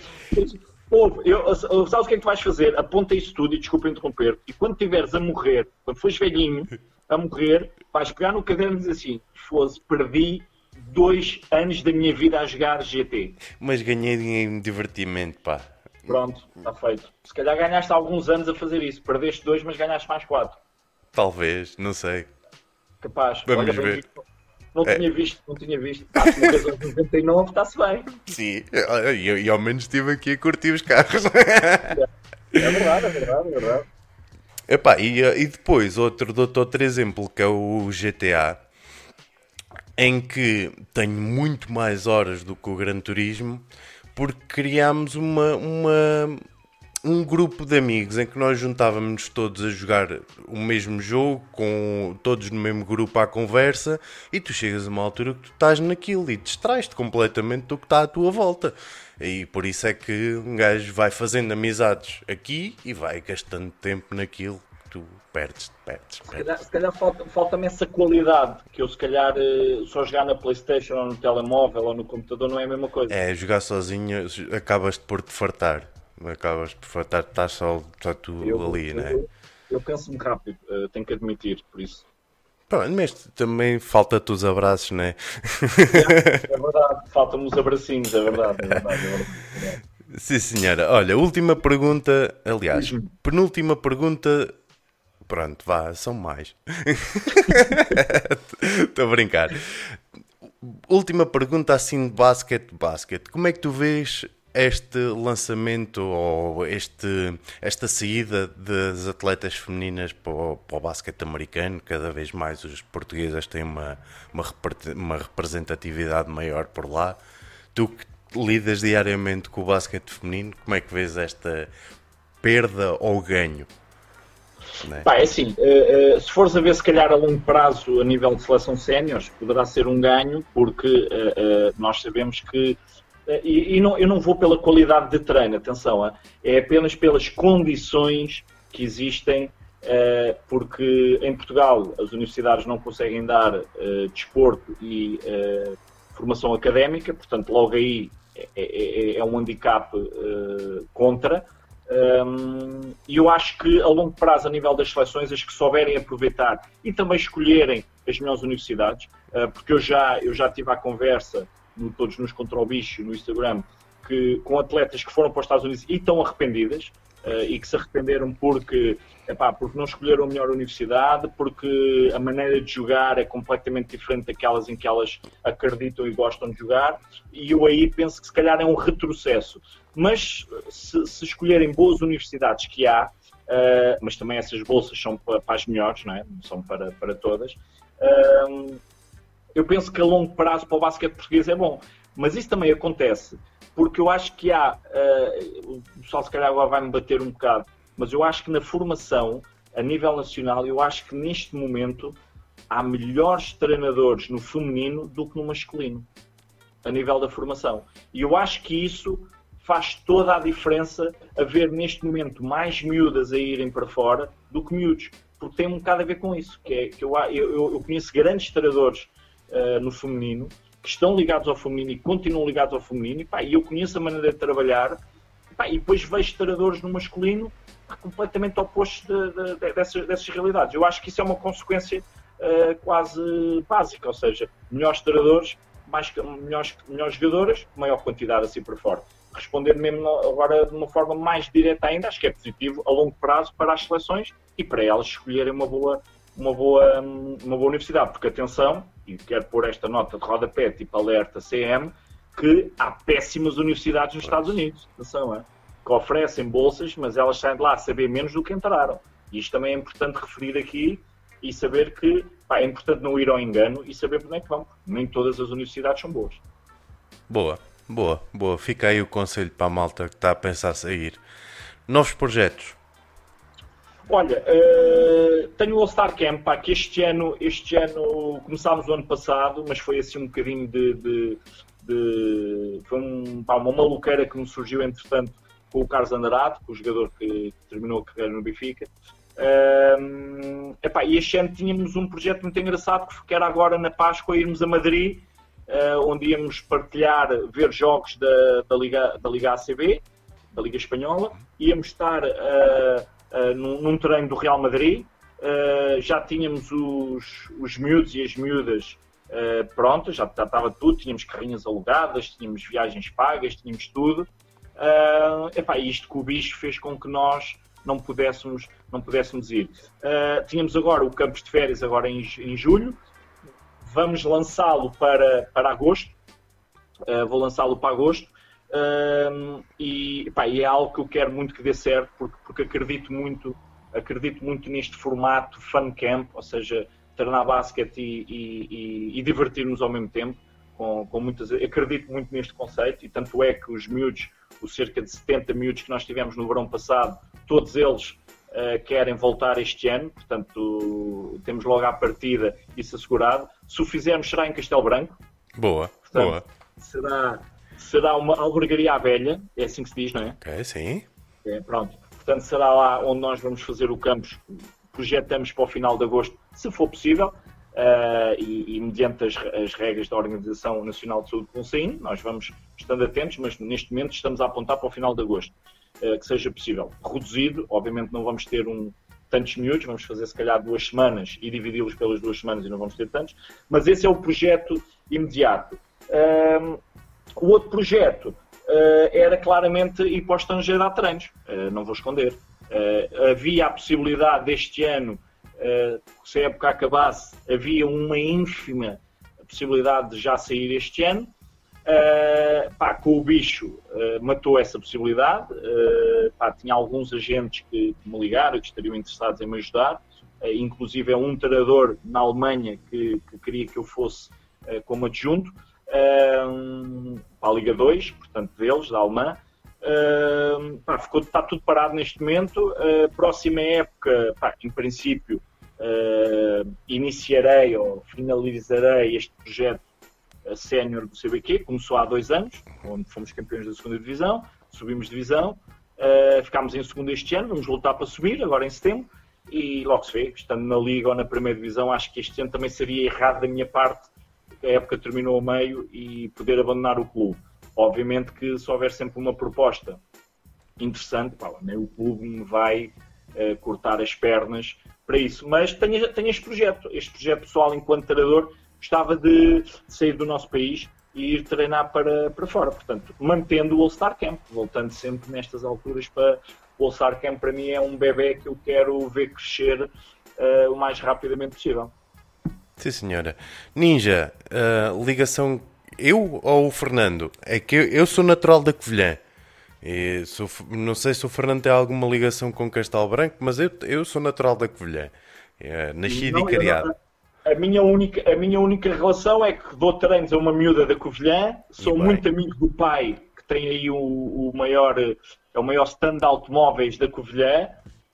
Povo, eu, sabes o que é que tu vais fazer? Aponta isso tudo e desculpa interromper. E quando estiveres a morrer, quando fores velhinho a morrer, vais pegar no caderno e dizer assim: fosse, perdi dois anos da minha vida a jogar GT. Mas ganhei em divertimento, pá. Pronto, está feito. Se calhar ganhaste alguns anos a fazer isso. Perdeste dois, mas ganhaste mais quatro. Talvez, não sei. Capaz. Vamos Olha, ver. Não é. tinha visto, não tinha visto. Morres aos 99, está-se bem. Sim, e, e ao menos estive aqui a curtir os carros. *laughs* É, é verdade, é verdade, é verdade. Epá, e, e depois, outro, outro exemplo que é o GTA em que tenho muito mais horas do que o Gran Turismo, porque criámos uma, uma, um grupo de amigos em que nós juntávamos todos a jogar o mesmo jogo, com todos no mesmo grupo à conversa, e tu chegas a uma altura que tu estás naquilo e distrais-te completamente do que está à tua volta. E por isso é que um gajo vai fazendo amizades aqui e vai gastando tempo naquilo tu perdes, perdes, perdes. Se calhar, se calhar falta-me falta essa qualidade, que eu se calhar eh, só jogar na Playstation ou no telemóvel ou no computador não é a mesma coisa. É, jogar sozinho acabas de por te fartar. Acabas por fartar, estás só, só tu eu, ali, eu, não é? Eu, eu penso-me rápido, uh, tenho que admitir, por isso. Pronto, mas também falta-te os abraços, não é? É, é verdade, faltam-me os abracinhos, é verdade, é verdade, é verdade. *laughs* Sim, senhora. Olha, última pergunta, aliás, penúltima pergunta Pronto, vá, são mais. *laughs* Estou a brincar. Última pergunta assim de basquete, basquete. Como é que tu vês este lançamento ou este, esta saída das atletas femininas para o, para o basquete americano? Cada vez mais os portugueses têm uma, uma, representatividade maior por lá. Tu que lidas diariamente com o basquete feminino, como é que vês esta perda ou ganho? É? Pá, é assim, uh, uh, se fores a ver se calhar a longo prazo a nível de seleção séniores, poderá ser um ganho, porque uh, nós sabemos que e, e não, eu não vou pela qualidade de treino, atenção, é apenas pelas condições que existem, porque em Portugal as universidades não conseguem dar desporto e formação académica, portanto, logo aí é, é, é um handicap contra. Um, e eu acho que a longo prazo, a nível das seleções, as que souberem aproveitar e também escolherem as melhores universidades, porque eu já, eu já tive a conversa, no, todos nos Contra o Bicho, no Instagram, que, com atletas que foram para os Estados Unidos e estão arrependidas, uh, e que se arrependeram porque, epá, porque não escolheram a melhor universidade, porque a maneira de jogar é completamente diferente daquelas em que elas acreditam e gostam de jogar, e eu aí penso que se calhar é um retrocesso mas se, se escolherem boas universidades que há, uh, mas também essas bolsas são para, para, as melhores, não, é? são para, para todas, uh, eu penso que a longo prazo para o basquete português é bom. Mas isso também acontece porque eu acho que há, uh, o pessoal se calhar agora vai-me bater um bocado, mas eu acho que na formação, a nível nacional, eu acho que neste momento há melhores treinadores no feminino do que no masculino, a nível da formação. E eu acho que isso faz toda a diferença haver neste momento mais miúdas a irem para fora do que miúdos, porque tem um bocado a ver com isso, que, é, que eu, eu, eu conheço grandes treinadores uh, no feminino que estão ligados ao feminino e continuam ligados ao feminino, e, pá, eu conheço a maneira de trabalhar, e, pá, e depois vejo treinadores no masculino completamente opostos de, de, de, dessas, dessas, realidades. Eu acho que isso é uma consequência uh, quase básica, ou seja, melhores treinadores, mais, melhores, melhores jogadoras, maior quantidade assim por fora. Responder mesmo agora de uma forma mais direta ainda, acho que é positivo a longo prazo para as seleções e para elas escolherem uma boa, uma boa, uma boa universidade, porque atenção, e quero pôr esta nota de rodapé, tipo alerta CM, que há péssimas universidades nos Estados Unidos, atenção, é? que oferecem bolsas, mas elas saem de lá a saber menos do que entraram. E isto também é importante referir aqui e saber que pá, é importante não ir ao engano e saber para onde é que vão. Nem todas as universidades são boas. Boa, boa, boa. Fica aí o conselho para a malta que está a pensar sair. Novos projetos. Olha, uh, tenho o All-Star Camp, pá, que este ano, este ano começámos o ano passado, mas foi assim um bocadinho de. de, de foi um, pá, uma maluqueira que me surgiu, entretanto, com o Carlos Andrade, com o jogador que terminou a carreira no Benfica. Uh, epá, e este ano tínhamos um projeto muito engraçado que era agora na Páscoa irmos a Madrid, uh, onde íamos partilhar, ver jogos da, da, Liga, da Liga ACB, da Liga Espanhola, íamos estar. Uh, uh, num, num, treino do Real Madrid. Uh, já tínhamos os, os miúdos e as miúdas uh, prontas, já, estava tudo, tínhamos carrinhas alugadas, tínhamos viagens pagas, tínhamos tudo. Uh, epá, isto que o bicho fez com que nós não pudéssemos, não pudéssemos ir. Uh, tínhamos agora o campus de férias agora em, em julho, vamos lançá-lo para, para agosto, uh, vou lançá-lo para agosto, um, e, pá, e, é algo que eu quero muito que dê certo, porque, porque acredito muito acredito muito neste formato fun camp, ou seja, treinar basquete e, e, e divertir-nos ao mesmo tempo. Com, com, muitas, acredito muito neste conceito e tanto é que os miúdos, os cerca de 70 miúdos que nós tivemos no verão passado, todos eles uh, querem voltar este ano, portanto temos logo à partida isso assegurado. Se o fizermos será em Castelo Branco. Boa, portanto, boa. Será, será uma albergaria à velha, é assim que se diz, não é? Ok, sim. É, pronto. Portanto, será lá onde nós vamos fazer o campus, projetamos para o final de agosto, se for possível, uh, e, e, mediante as, as, regras da Organização Nacional de Saúde Consaín, nós vamos estando atentos, mas neste momento estamos a apontar para o final de agosto, uh, que seja possível. Reduzido, obviamente não vamos ter um, tantos minutos, vamos fazer se calhar duas semanas e dividi-los pelas duas semanas e não vamos ter tantos, mas esse é o projeto imediato. Uh, o outro projeto uh, era claramente ir para o estrangeiro a treinos, uh, não vou esconder. Uh, havia a possibilidade deste ano, se a época acabasse, havia uma ínfima possibilidade de já sair este ano. Pá, com o bicho matou essa possibilidade. Pá, tinha alguns agentes que, me ligaram que estariam interessados em me ajudar. inclusive é um treinador na Alemanha que, que queria que eu fosse como adjunto para a Liga 2, portanto, deles, da Alemã. Uh, pá, ficou, está tudo parado neste momento. Uh, próxima época, pá, em princípio, uh, iniciarei ou finalizarei este projeto sénior do CBQ. Começou há dois anos, onde fomos campeões da segunda divisão, subimos divisão, uh, ficámos em segundo este ano, vamos voltar para subir, agora em setembro. E logo se vê, estando na Liga ou na Primeira Divisão, acho que este ano também seria errado da minha parte a época terminou a meio e poder abandonar o clube. Obviamente que se houver sempre uma proposta interessante, pá, nem o clube me vai uh, cortar as pernas para isso. Mas tenho, tenho este projeto, este projeto pessoal enquanto treinador, gostava de sair do nosso país e ir treinar para, para fora. Portanto, mantendo o All-Star Camp, voltando sempre nestas alturas para o All-Star Camp, para mim é um bebê que eu quero ver crescer uh, o mais rapidamente possível. Sim, senhora. Ninja, uh, ligação. Eu ou o Fernando? É que eu, eu sou natural da Covilhã. E sou, não sei se o Fernando tem alguma ligação com Castelo Branco, mas eu, eu sou natural da Covilhã. É, nascido não, e criado. a minha, única, a minha única relação é que dou treinos a uma miúda da Covilhã, sou muito amigo do pai que tem aí o, o maior, é o maior stand de automóveis da Covilhã.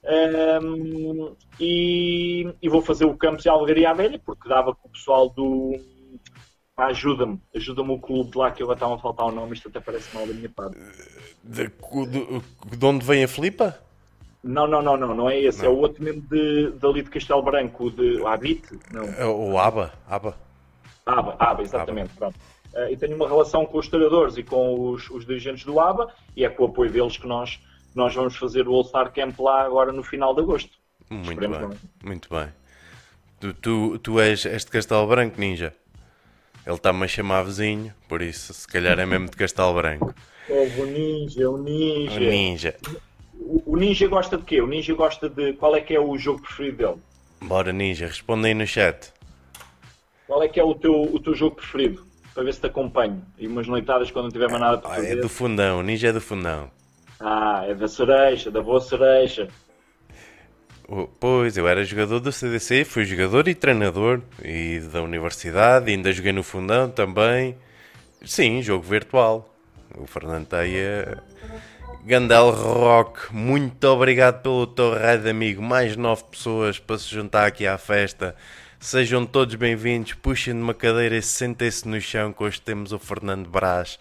Um, e, e, vou fazer o Campos e a Algaria Velha, porque dava com o pessoal do. Ajuda-me, ajuda-me o clube de lá que eu estava a faltar o nome, isto até parece mal da minha parte. De, de, de onde vem a Flipa? Não, não, não, não, não é esse, é não. é o outro mesmo de, dali de Castelo Branco, de Habite, não. É o Aba, Aba. Aba, Aba, exatamente, Aba. pronto. Uh, e tenho uma relação com os treinadores e com os, os, dirigentes do ABA e é com o apoio deles que nós, nós vamos fazer o All-Star Camp lá agora no final de agosto. Muito Esperemos bem, muito bem. Tu, tu, tu és este Castelo Branco, Ninja? Ele está-me a chamar vizinho, por isso se calhar é mesmo de Castelo Branco. o Ninja, o Ninja. O Ninja. O, o Ninja gosta de quê? O Ninja gosta de. Qual é que é o jogo preferido dele? Bora, Ninja, responde aí no chat. Qual é que é o teu, o teu jogo preferido? para ver se te acompanho. E umas noitadas quando não tiver mais nada para fazer. É do fundão, ninja é do fundão. Ah, é da cereja, da boa cereja. Pois, eu era jogador do CDC, fui jogador e treinador e da universidade, ainda joguei no fundão também. Sim, jogo virtual. O Fernando Teia. Gandel Rock, muito obrigado pelo teu raid, amigo. Mais nove pessoas para se juntar aqui à festa. Sejam todos bem-vindos, puxem de uma cadeira e sentem-se no chão, que hoje temos o Fernando Brás,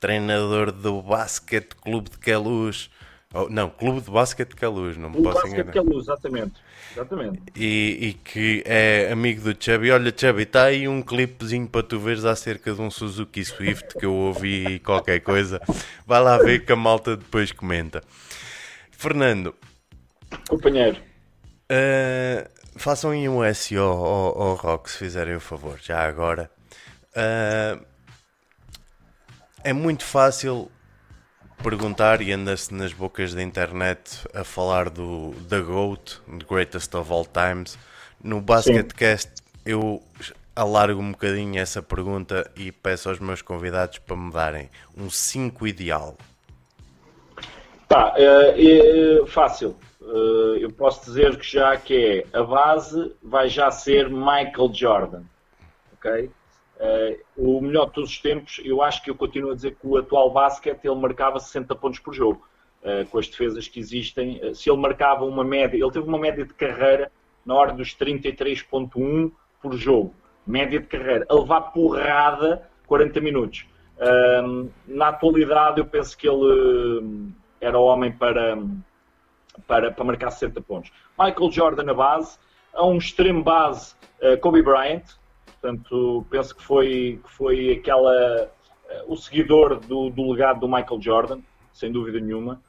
treinador do Basquete Clube de Queluz. Oh, não, Clube de Basquete de Queluz, não me o posso enganar. Basquete de Queluz, exatamente. exatamente. E, e, que é amigo do Chubby. Olha, Chubby, está aí um clipezinho para tu veres acerca de um Suzuki Swift que eu ouvi qualquer coisa. Vai lá ver que a malta depois comenta. Fernando. Companheiro. Uh, façam aí um SEO ao, ao Rock se fizerem o favor, já agora. Uh, é muito fácil perguntar e anda-se nas bocas da internet a falar do The GOAT, The Greatest of All Times. No Basketcast eu alargo um bocadinho essa pergunta e peço aos meus convidados para me darem um 5 ideal. Tá, é, é fácil. Uh, eu posso dizer que já que é a base vai já ser Michael Jordan, ok? Uh, o melhor de todos os tempos, eu acho que eu continuo a dizer que o atual basquete ele marcava 60 pontos por jogo, uh, com as defesas que existem. se ele marcava uma média, ele teve uma média de carreira na ordem dos 33.1 por jogo, média de carreira, a levar porrada 40 minutos. na atualidade, eu penso que ele era homem para para, para marcar 60 pontos. Michael Jordan na base, a um extremo base Kobe Bryant, portanto penso que foi, que foi aquela, uh, o seguidor do, do, legado do Michael Jordan, sem dúvida nenhuma.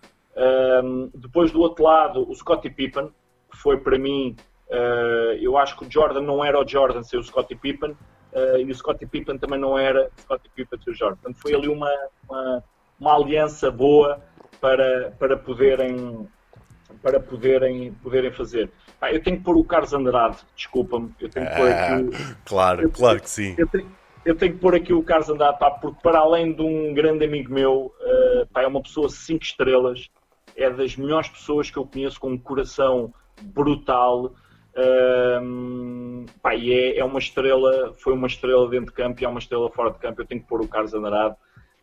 Um, depois do outro lado, o Scottie Pippen, que foi para mim, uh, eu acho que o Jordan não era o Jordan sem o Scottie Pippen, e o Scottie Pippen também não era o Scottie Pippen sem o Jordan. Portanto foi ali uma, uma, uma aliança boa para, para poderem para poderem, poderem fazer. Ah, eu tenho que pôr o Carlos Andrade, desculpa-me. Eu tenho que pôr aqui o... Ah, claro, eu, claro que sim. Eu tenho, eu tenho, que pôr aqui o Carlos Andrade, pá, porque para além de um grande amigo meu, uh, pá, é uma pessoa 5 estrelas, é das melhores pessoas que eu conheço com um coração brutal. Uh, pá, e é, é, uma estrela, foi uma estrela dentro de campo e é uma estrela fora de campo. Eu tenho que pôr o Carlos Andrade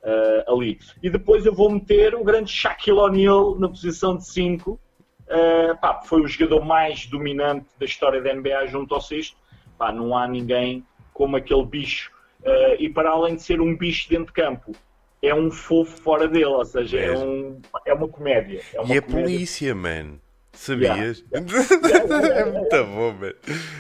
uh, ali. E depois eu vou meter o grande Shaquille O'Neal na posição de 5 Uh, pá, foi o jogador mais dominante da história da NBA junto ao sexto. Pá, não há ninguém como aquele bicho. Uh, e para além de ser um bicho dentro de campo, é um fofo fora dele, ou seja, é, um, é uma comédia. É uma e a polícia, man. Sabias? Yeah, *laughs* yeah. é muito bom, man.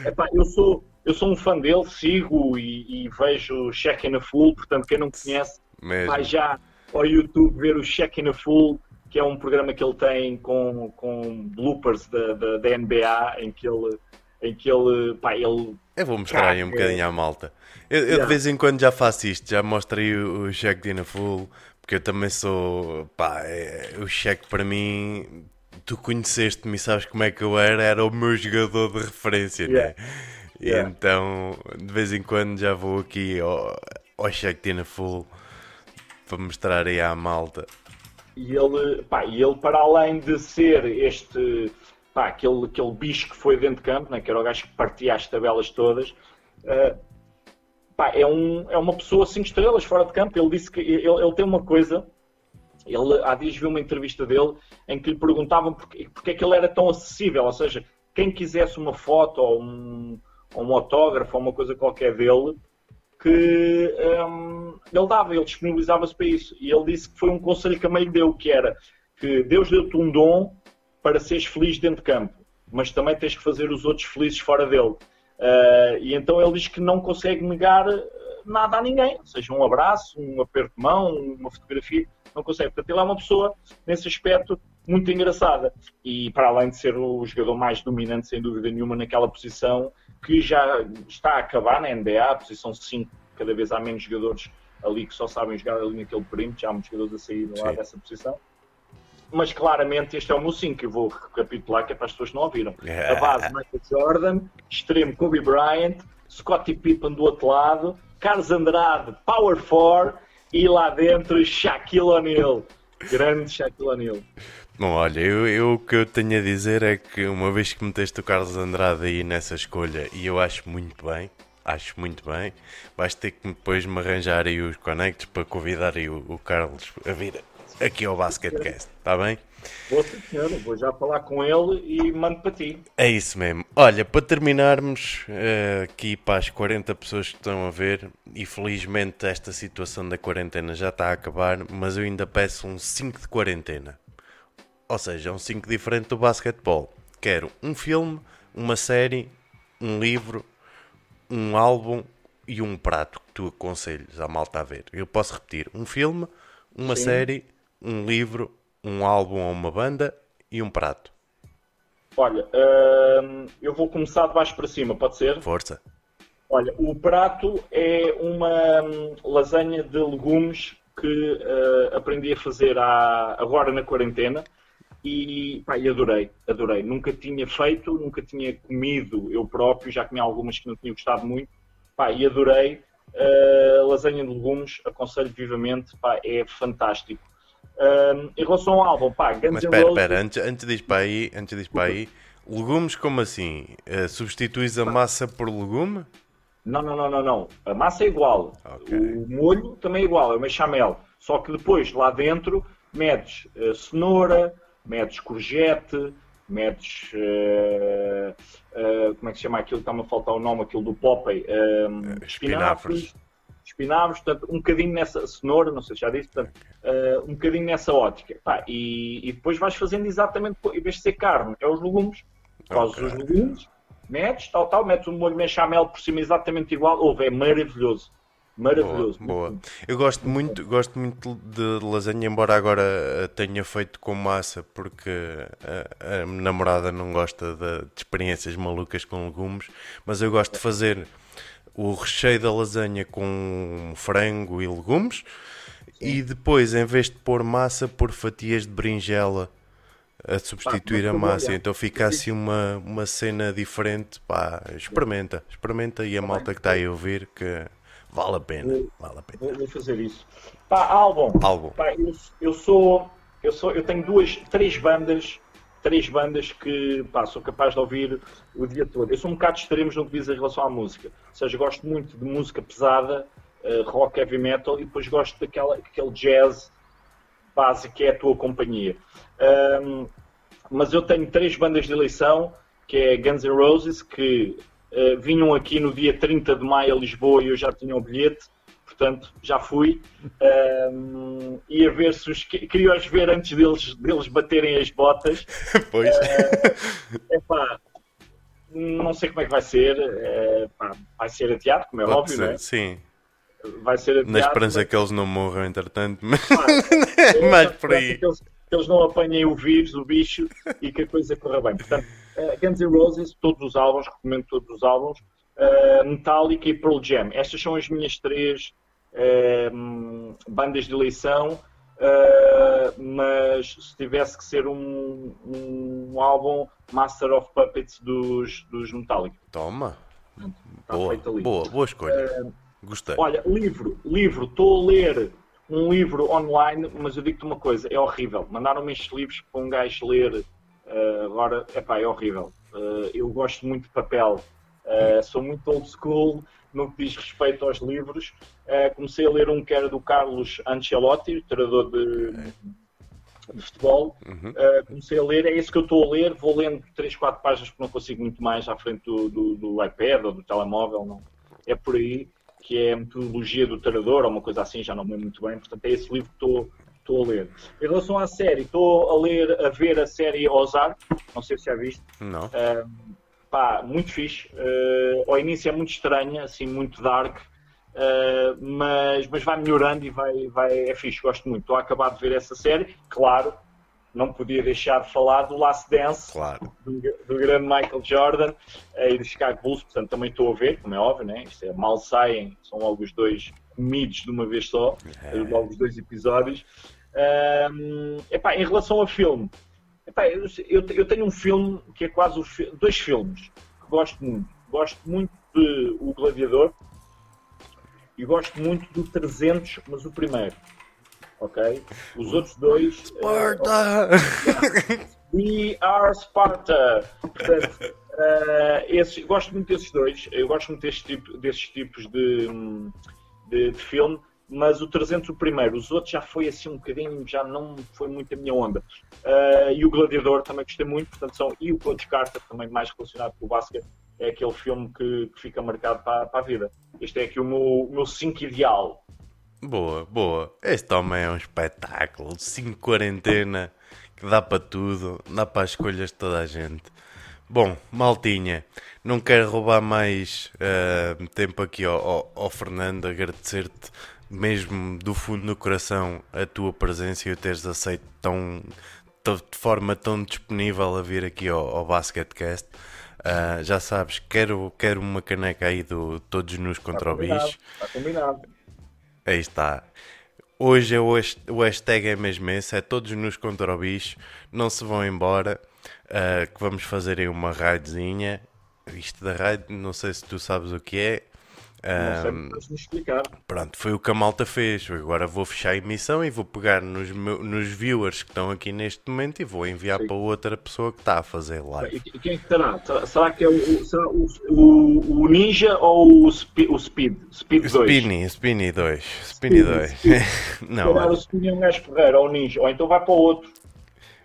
Epá, eu, sou, eu sou um fã dele, sigo e, e vejo Check in a Full, portanto, quem não conhece, Mesmo. vai já ao YouTube ver o Check in a Full que é um programa que ele tem com, com bloopers da, da, da NBA, em que ele. Em que ele, pá, ele eu vou mostrar aí um bocadinho à malta. Eu, eu yeah. de vez em quando já faço isto, já mostrei o, o cheque de Full, porque eu também sou. Pá, é, o cheque para mim, tu conheceste-me e sabes como é que eu era, era o meu jogador de referência, yeah. né? E yeah. então, de vez em quando já vou aqui ao, ao cheque de Full para mostrar aí à malta. E ele, pá, e ele, para além de ser este, pá, aquele, aquele bicho que foi dentro de campo, né, que era o gajo que partia as tabelas todas, uh, pá, é, um, é uma pessoa cinco estrelas fora de campo. Ele disse que ele, ele tem uma coisa Ele, há dias vi uma entrevista dele em que lhe perguntavam porque, porque é que ele era tão acessível, ou seja, quem quisesse uma foto ou um, ou um autógrafo ou uma coisa qualquer dele, que um, ele dava, ele disponibilizava-se para isso. E ele disse que foi um conselho que a mãe lhe deu, que era que Deus deu-te um dom para seres feliz dentro de campo, mas também tens que fazer os outros felizes fora dele. Uh, e então ele diz que não consegue negar nada a ninguém, seja um abraço, um aperto de mão, uma fotografia, não consegue. Portanto, ele é uma pessoa, nesse aspecto, muito engraçada. E para além de ser o jogador mais dominante, sem dúvida nenhuma, naquela posição, que já está a acabar na NBA, a posição 5, cada vez há menos jogadores ali que só sabem jogar ali naquele perímetro, já há muitos jogadores a sair lá dessa posição. Mas claramente este é o meu 5, eu vou recapitular que é para as pessoas que não ouviram. A base Michael Jordan, extremo Kobe Bryant, Scottie Pippen do outro lado, Carlos Andrade, Power 4 e lá dentro Shaquille O'Neal. Grande Shaquille O'Neal. Bom, olha, eu, eu, o que eu tenho a dizer é que uma vez que meteste o Carlos Andrade aí nessa escolha, e eu acho muito bem, acho muito bem, vais ter que depois me arranjar aí os conectos para convidar aí o, o Carlos a vir aqui ao Basketcast, está bem? Vou já falar com ele e mando para ti. É isso mesmo. Olha, para terminarmos uh, aqui para as 40 pessoas que estão a ver, e felizmente esta situação da quarentena já está a acabar, mas eu ainda peço um 5 de quarentena. Ou seja, um 5 diferente do basquetebol. Quero um filme, uma série, um livro, um álbum e um prato que tu aconselhas à malta a ver. Eu posso repetir: um filme, uma Sim. série, um livro, um álbum ou uma banda e um prato. Olha, hum, eu vou começar de baixo para cima, pode ser? Força. Olha, o prato é uma hum, lasanha de legumes que uh, aprendi a fazer há, agora na quarentena e, pá, adorei, adorei. Nunca tinha feito, nunca tinha comido eu próprio, já comi algumas que não tinha gostado muito, pá, e adorei. Uh, lasanha de legumes, aconselho vivamente, pá, é fantástico. Uh, em relação ao álbum, pá, Guns Mas espera, espera, antes, antes de ir para aí, antes de ir para aí, legumes como assim? Uh, substituís a massa por legume? Não, não, não, não, não. A massa é igual. Okay. O molho também é igual, é uma chamel. Só que depois, lá dentro, metes uh, cenoura, metes courgette, metes. Uh, como é que se chama aquilo? Está-me a faltar o nome, aquilo do Popeye. Uh, espinafres. Espinafres, portanto, um bocadinho nessa. Cenoura, não sei se já disse, portanto, um bocadinho nessa ótica. Pá, e, e, depois vais fazendo exatamente, em vez de ser carne, é os legumes. Fazes okay. os legumes, metes, tal, tal, metes um molho bechamel por cima exatamente igual. Ouve, é maravilhoso. Maravilhoso. Boa, boa. Eu gosto muito, gosto muito de lasanha, embora agora tenha feito com massa, porque a, a namorada não gosta de, de, experiências malucas com legumes, mas eu gosto de fazer o recheio da lasanha com frango e legumes Sim. e depois, em vez de pôr massa, pôr fatias de berinjela a substituir a massa. Então fica assim uma, uma cena diferente. Pá, experimenta, experimenta e a malta que está aí a ouvir que Vale a pena, vale a pena. Vou fazer isso. Pá, álbum. Álbum. Pá, eu, eu, sou, eu sou, eu tenho duas, três bandas, três bandas que pá, sou capaz de ouvir o dia todo. Eu sou um bocado extremos no que diz em relação à música. Ou seja, gosto muito de música pesada, uh, rock, heavy metal, e depois gosto daquela, daquele jazz básico que é a tua companhia. Um, mas eu tenho três bandas de eleição, que é Guns N' Roses, que Uh, vinham aqui no dia 30 de maio a Lisboa e eu já tinha o bilhete, portanto já fui. Uh, ia ver se os. Queria os ver antes deles, deles baterem as botas. *laughs* Pois. Uh, epá, não sei como é que vai ser. Epá, vai ser adiado, como é Pode óbvio, ser, não é? Sim. Vai ser adiado. Na esperança mas... que eles não morram, entretanto, mas. *laughs* é mais por aí. Que eles, que eles não apanhem o vírus, o bicho e que a coisa corra bem. Portanto uh, Guns N' Roses, todos os álbuns, recomendo todos os álbuns, uh, Metallica e Pearl Jam. Estas são as minhas três uh, bandas de eleição, mas se tivesse que ser um, um, álbum Master of Puppets dos, dos Metallica. Toma! boa, boa, boa escolha. Gostei. Olha, livro, livro, estou a ler um livro online, mas eu digo-te uma coisa, é horrível. Mandaram-me estes livros para um gajo ler Uh, agora, epá, é horrível. Uh, eu gosto muito de papel. Uh, sou muito old school no que diz respeito aos livros. Uh, comecei a ler um que era do Carlos Ancelotti, treinador de, de futebol. Uhum. Uh, comecei a ler, é isso que eu estou a ler. Vou lendo 3, 4 páginas porque não consigo muito mais à frente do, do, do iPad ou do telemóvel. Não. É por aí que é a metodologia do treinador ou uma coisa assim, já não me lembro muito bem. Portanto, é esse livro que estou estou a ler. Em relação à série, estou a ler, a ver a série Ozark, não sei se já viste. Não. Uh, pá, muito fixe. Uh, ao início é muito estranha, assim, muito dark, uh, mas, mas vai melhorando e vai, vai, é fixe, gosto muito. Estou a acabar de ver essa série, claro, não podia deixar de falar do Last Dance, claro. do, do, grande Michael Jordan uh, e do Chicago Bulls, portanto também estou a ver, como é óbvio, né? Isto é, mal saem, são logo os dois comidos de uma vez só, é. logo os dois episódios. Um, epá, em relação a filme, epá, eu, eu, tenho um filme que é quase o, dois filmes que gosto muito. Gosto muito de O Gladiador e gosto muito do 300, mas o primeiro. Ok? Os outros dois. *laughs* Sparta! Uh, We are Sparta! Portanto, uh, esses, gosto muito desses dois. Eu gosto muito deste tipo, desses tipos de, de, de filme mas o 300 o primeiro, os outros já foi assim um bocadinho, já não foi muito a minha onda. Uh, e o Gladiador também gostei muito, portanto são, e o Coach Carter também mais relacionado com o basquete, é aquele filme que, que fica marcado para, para, a vida. Este é aqui o meu, meu 5 ideal. Boa, boa. Este homem é um espetáculo, 5 quarentena, que dá para tudo, dá para as escolhas de toda a gente. Bom, Maltinha, não quero roubar mais uh, tempo aqui ao, ao, ao Fernando, agradecer-te mesmo do fundo do coração a tua presença e o teres aceito tão, de forma tão disponível a vir aqui ao, ao Basketcast. Uh, já sabes, quero, quero uma caneca aí do Todos Nos contra o Bicho. Está combinado. Aí está. Hoje é o, o hashtag é mesmo esse, é Todos Nos contra o Bicho. Não se vão embora, uh, que vamos fazer aí uma raidzinha. Isto da raid, não sei se tu sabes o que é. Um, explicar. Pronto, foi o que a malta fez. Agora vou fechar a emissão e vou pegar nos, nos viewers que estão aqui neste momento e vou enviar Sim. para outra pessoa que está a fazer live. E quem é estará? Será que é o, será o, o, o Ninja ou o, Speed? O Speed, Speed 2? Spinny, Spinny 2. Spinny 2. *laughs* Não, o Spinny é um gajo Ferreira ou o Ninja, ou então vai para o outro.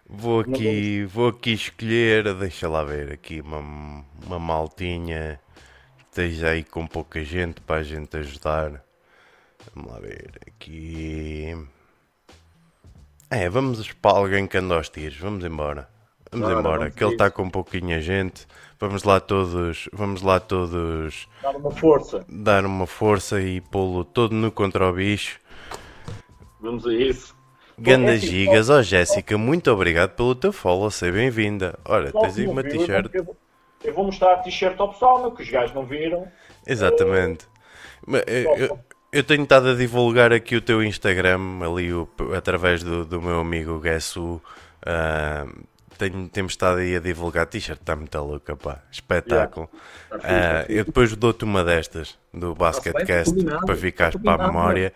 Vou aqui, vou aqui escolher, deixa lá ver aqui uma, uma maltinha esteja aí com pouca gente para a gente ajudar. Vamos lá ver aqui. É, vamos para alguém que anda aos tiros. Vamos embora. Vamos embora, vamos que ele está com pouquinha gente. Vamos lá todos, vamos lá todos dar uma força. Dar uma força e pô-lo todo no contra o bicho. Vamos a isso. Ganda é assim, gigas, ó oh, Jéssica, muito obrigado pelo teu follow, seja bem-vinda. Olha, tens aí uma t-shirt eu vou mostrar a t-shirt ao pessoal, meu, que os gajos não viram. Exatamente. Eu, eu, eu, tenho estado a divulgar aqui o teu Instagram, ali o, através do, do meu amigo Guessu. Uh, tenho, temos estado aí a divulgar t-shirt, está muito louca, pá. Espetáculo. Yeah. Uh, eu depois dou-te uma destas do Basketcast para ficares para a memória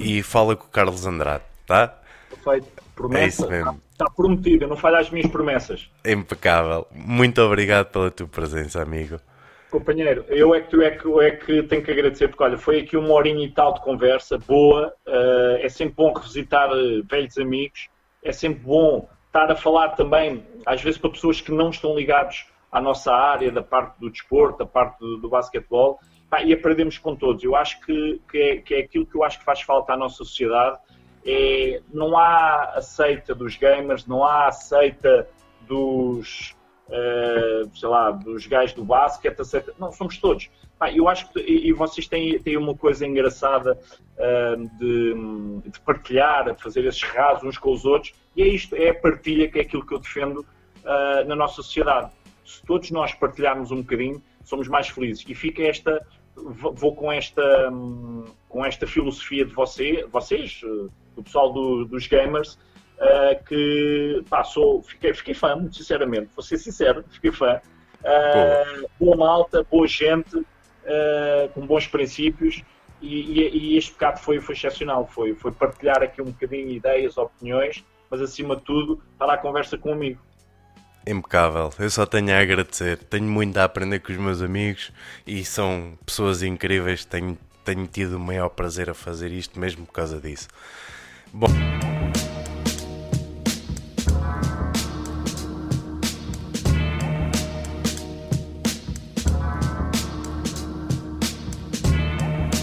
e fala com o Carlos Andrade, tá? Perfeito. Promessa. É. Está, está prometido, não falha as minhas promessas. Impecável. Muito obrigado pela tua presença, amigo. Companheiro, eu é que, é que, é que tenho que agradecer, porque olha, foi aqui uma horinha e tal de conversa boa. Uh, é sempre bom revisitar uh, velhos amigos. É sempre bom estar a falar também, às vezes, para pessoas que não estão ligados à nossa área, da parte do desporto, da parte do, do basquetebol, e aprendemos com todos. Eu acho que, que, é, que é aquilo que eu acho que faz falta à nossa sociedade é, não há aceita dos gamers, não há aceita dos, uh, sei lá, dos gajos do basquete, aceita, não, somos todos. eu acho que, e vocês têm, têm uma coisa engraçada uh, de, de, partilhar, de fazer esses rasos uns com os outros, e é isto, é a partilha que é aquilo que eu defendo uh, na nossa sociedade. Se todos nós partilharmos um bocadinho, somos mais felizes. E fica esta, vou com esta, com esta filosofia de você, vocês, do pessoal do, dos gamers, uh, que pá, sou, fiquei, fiquei fã, muito sinceramente, vou ser sincero, fiquei fã. Uh, boa malta, boa gente, uh, com bons princípios. E, e, e, este bocado foi, foi excepcional, foi, foi partilhar aqui um bocadinho ideias, opiniões, mas acima de tudo, estar à conversa com um amigo. Impecável, eu só tenho a agradecer. Tenho muito a aprender com os meus amigos e são pessoas incríveis. Tenho, tenho tido o maior prazer a fazer isto mesmo por causa disso. Bon.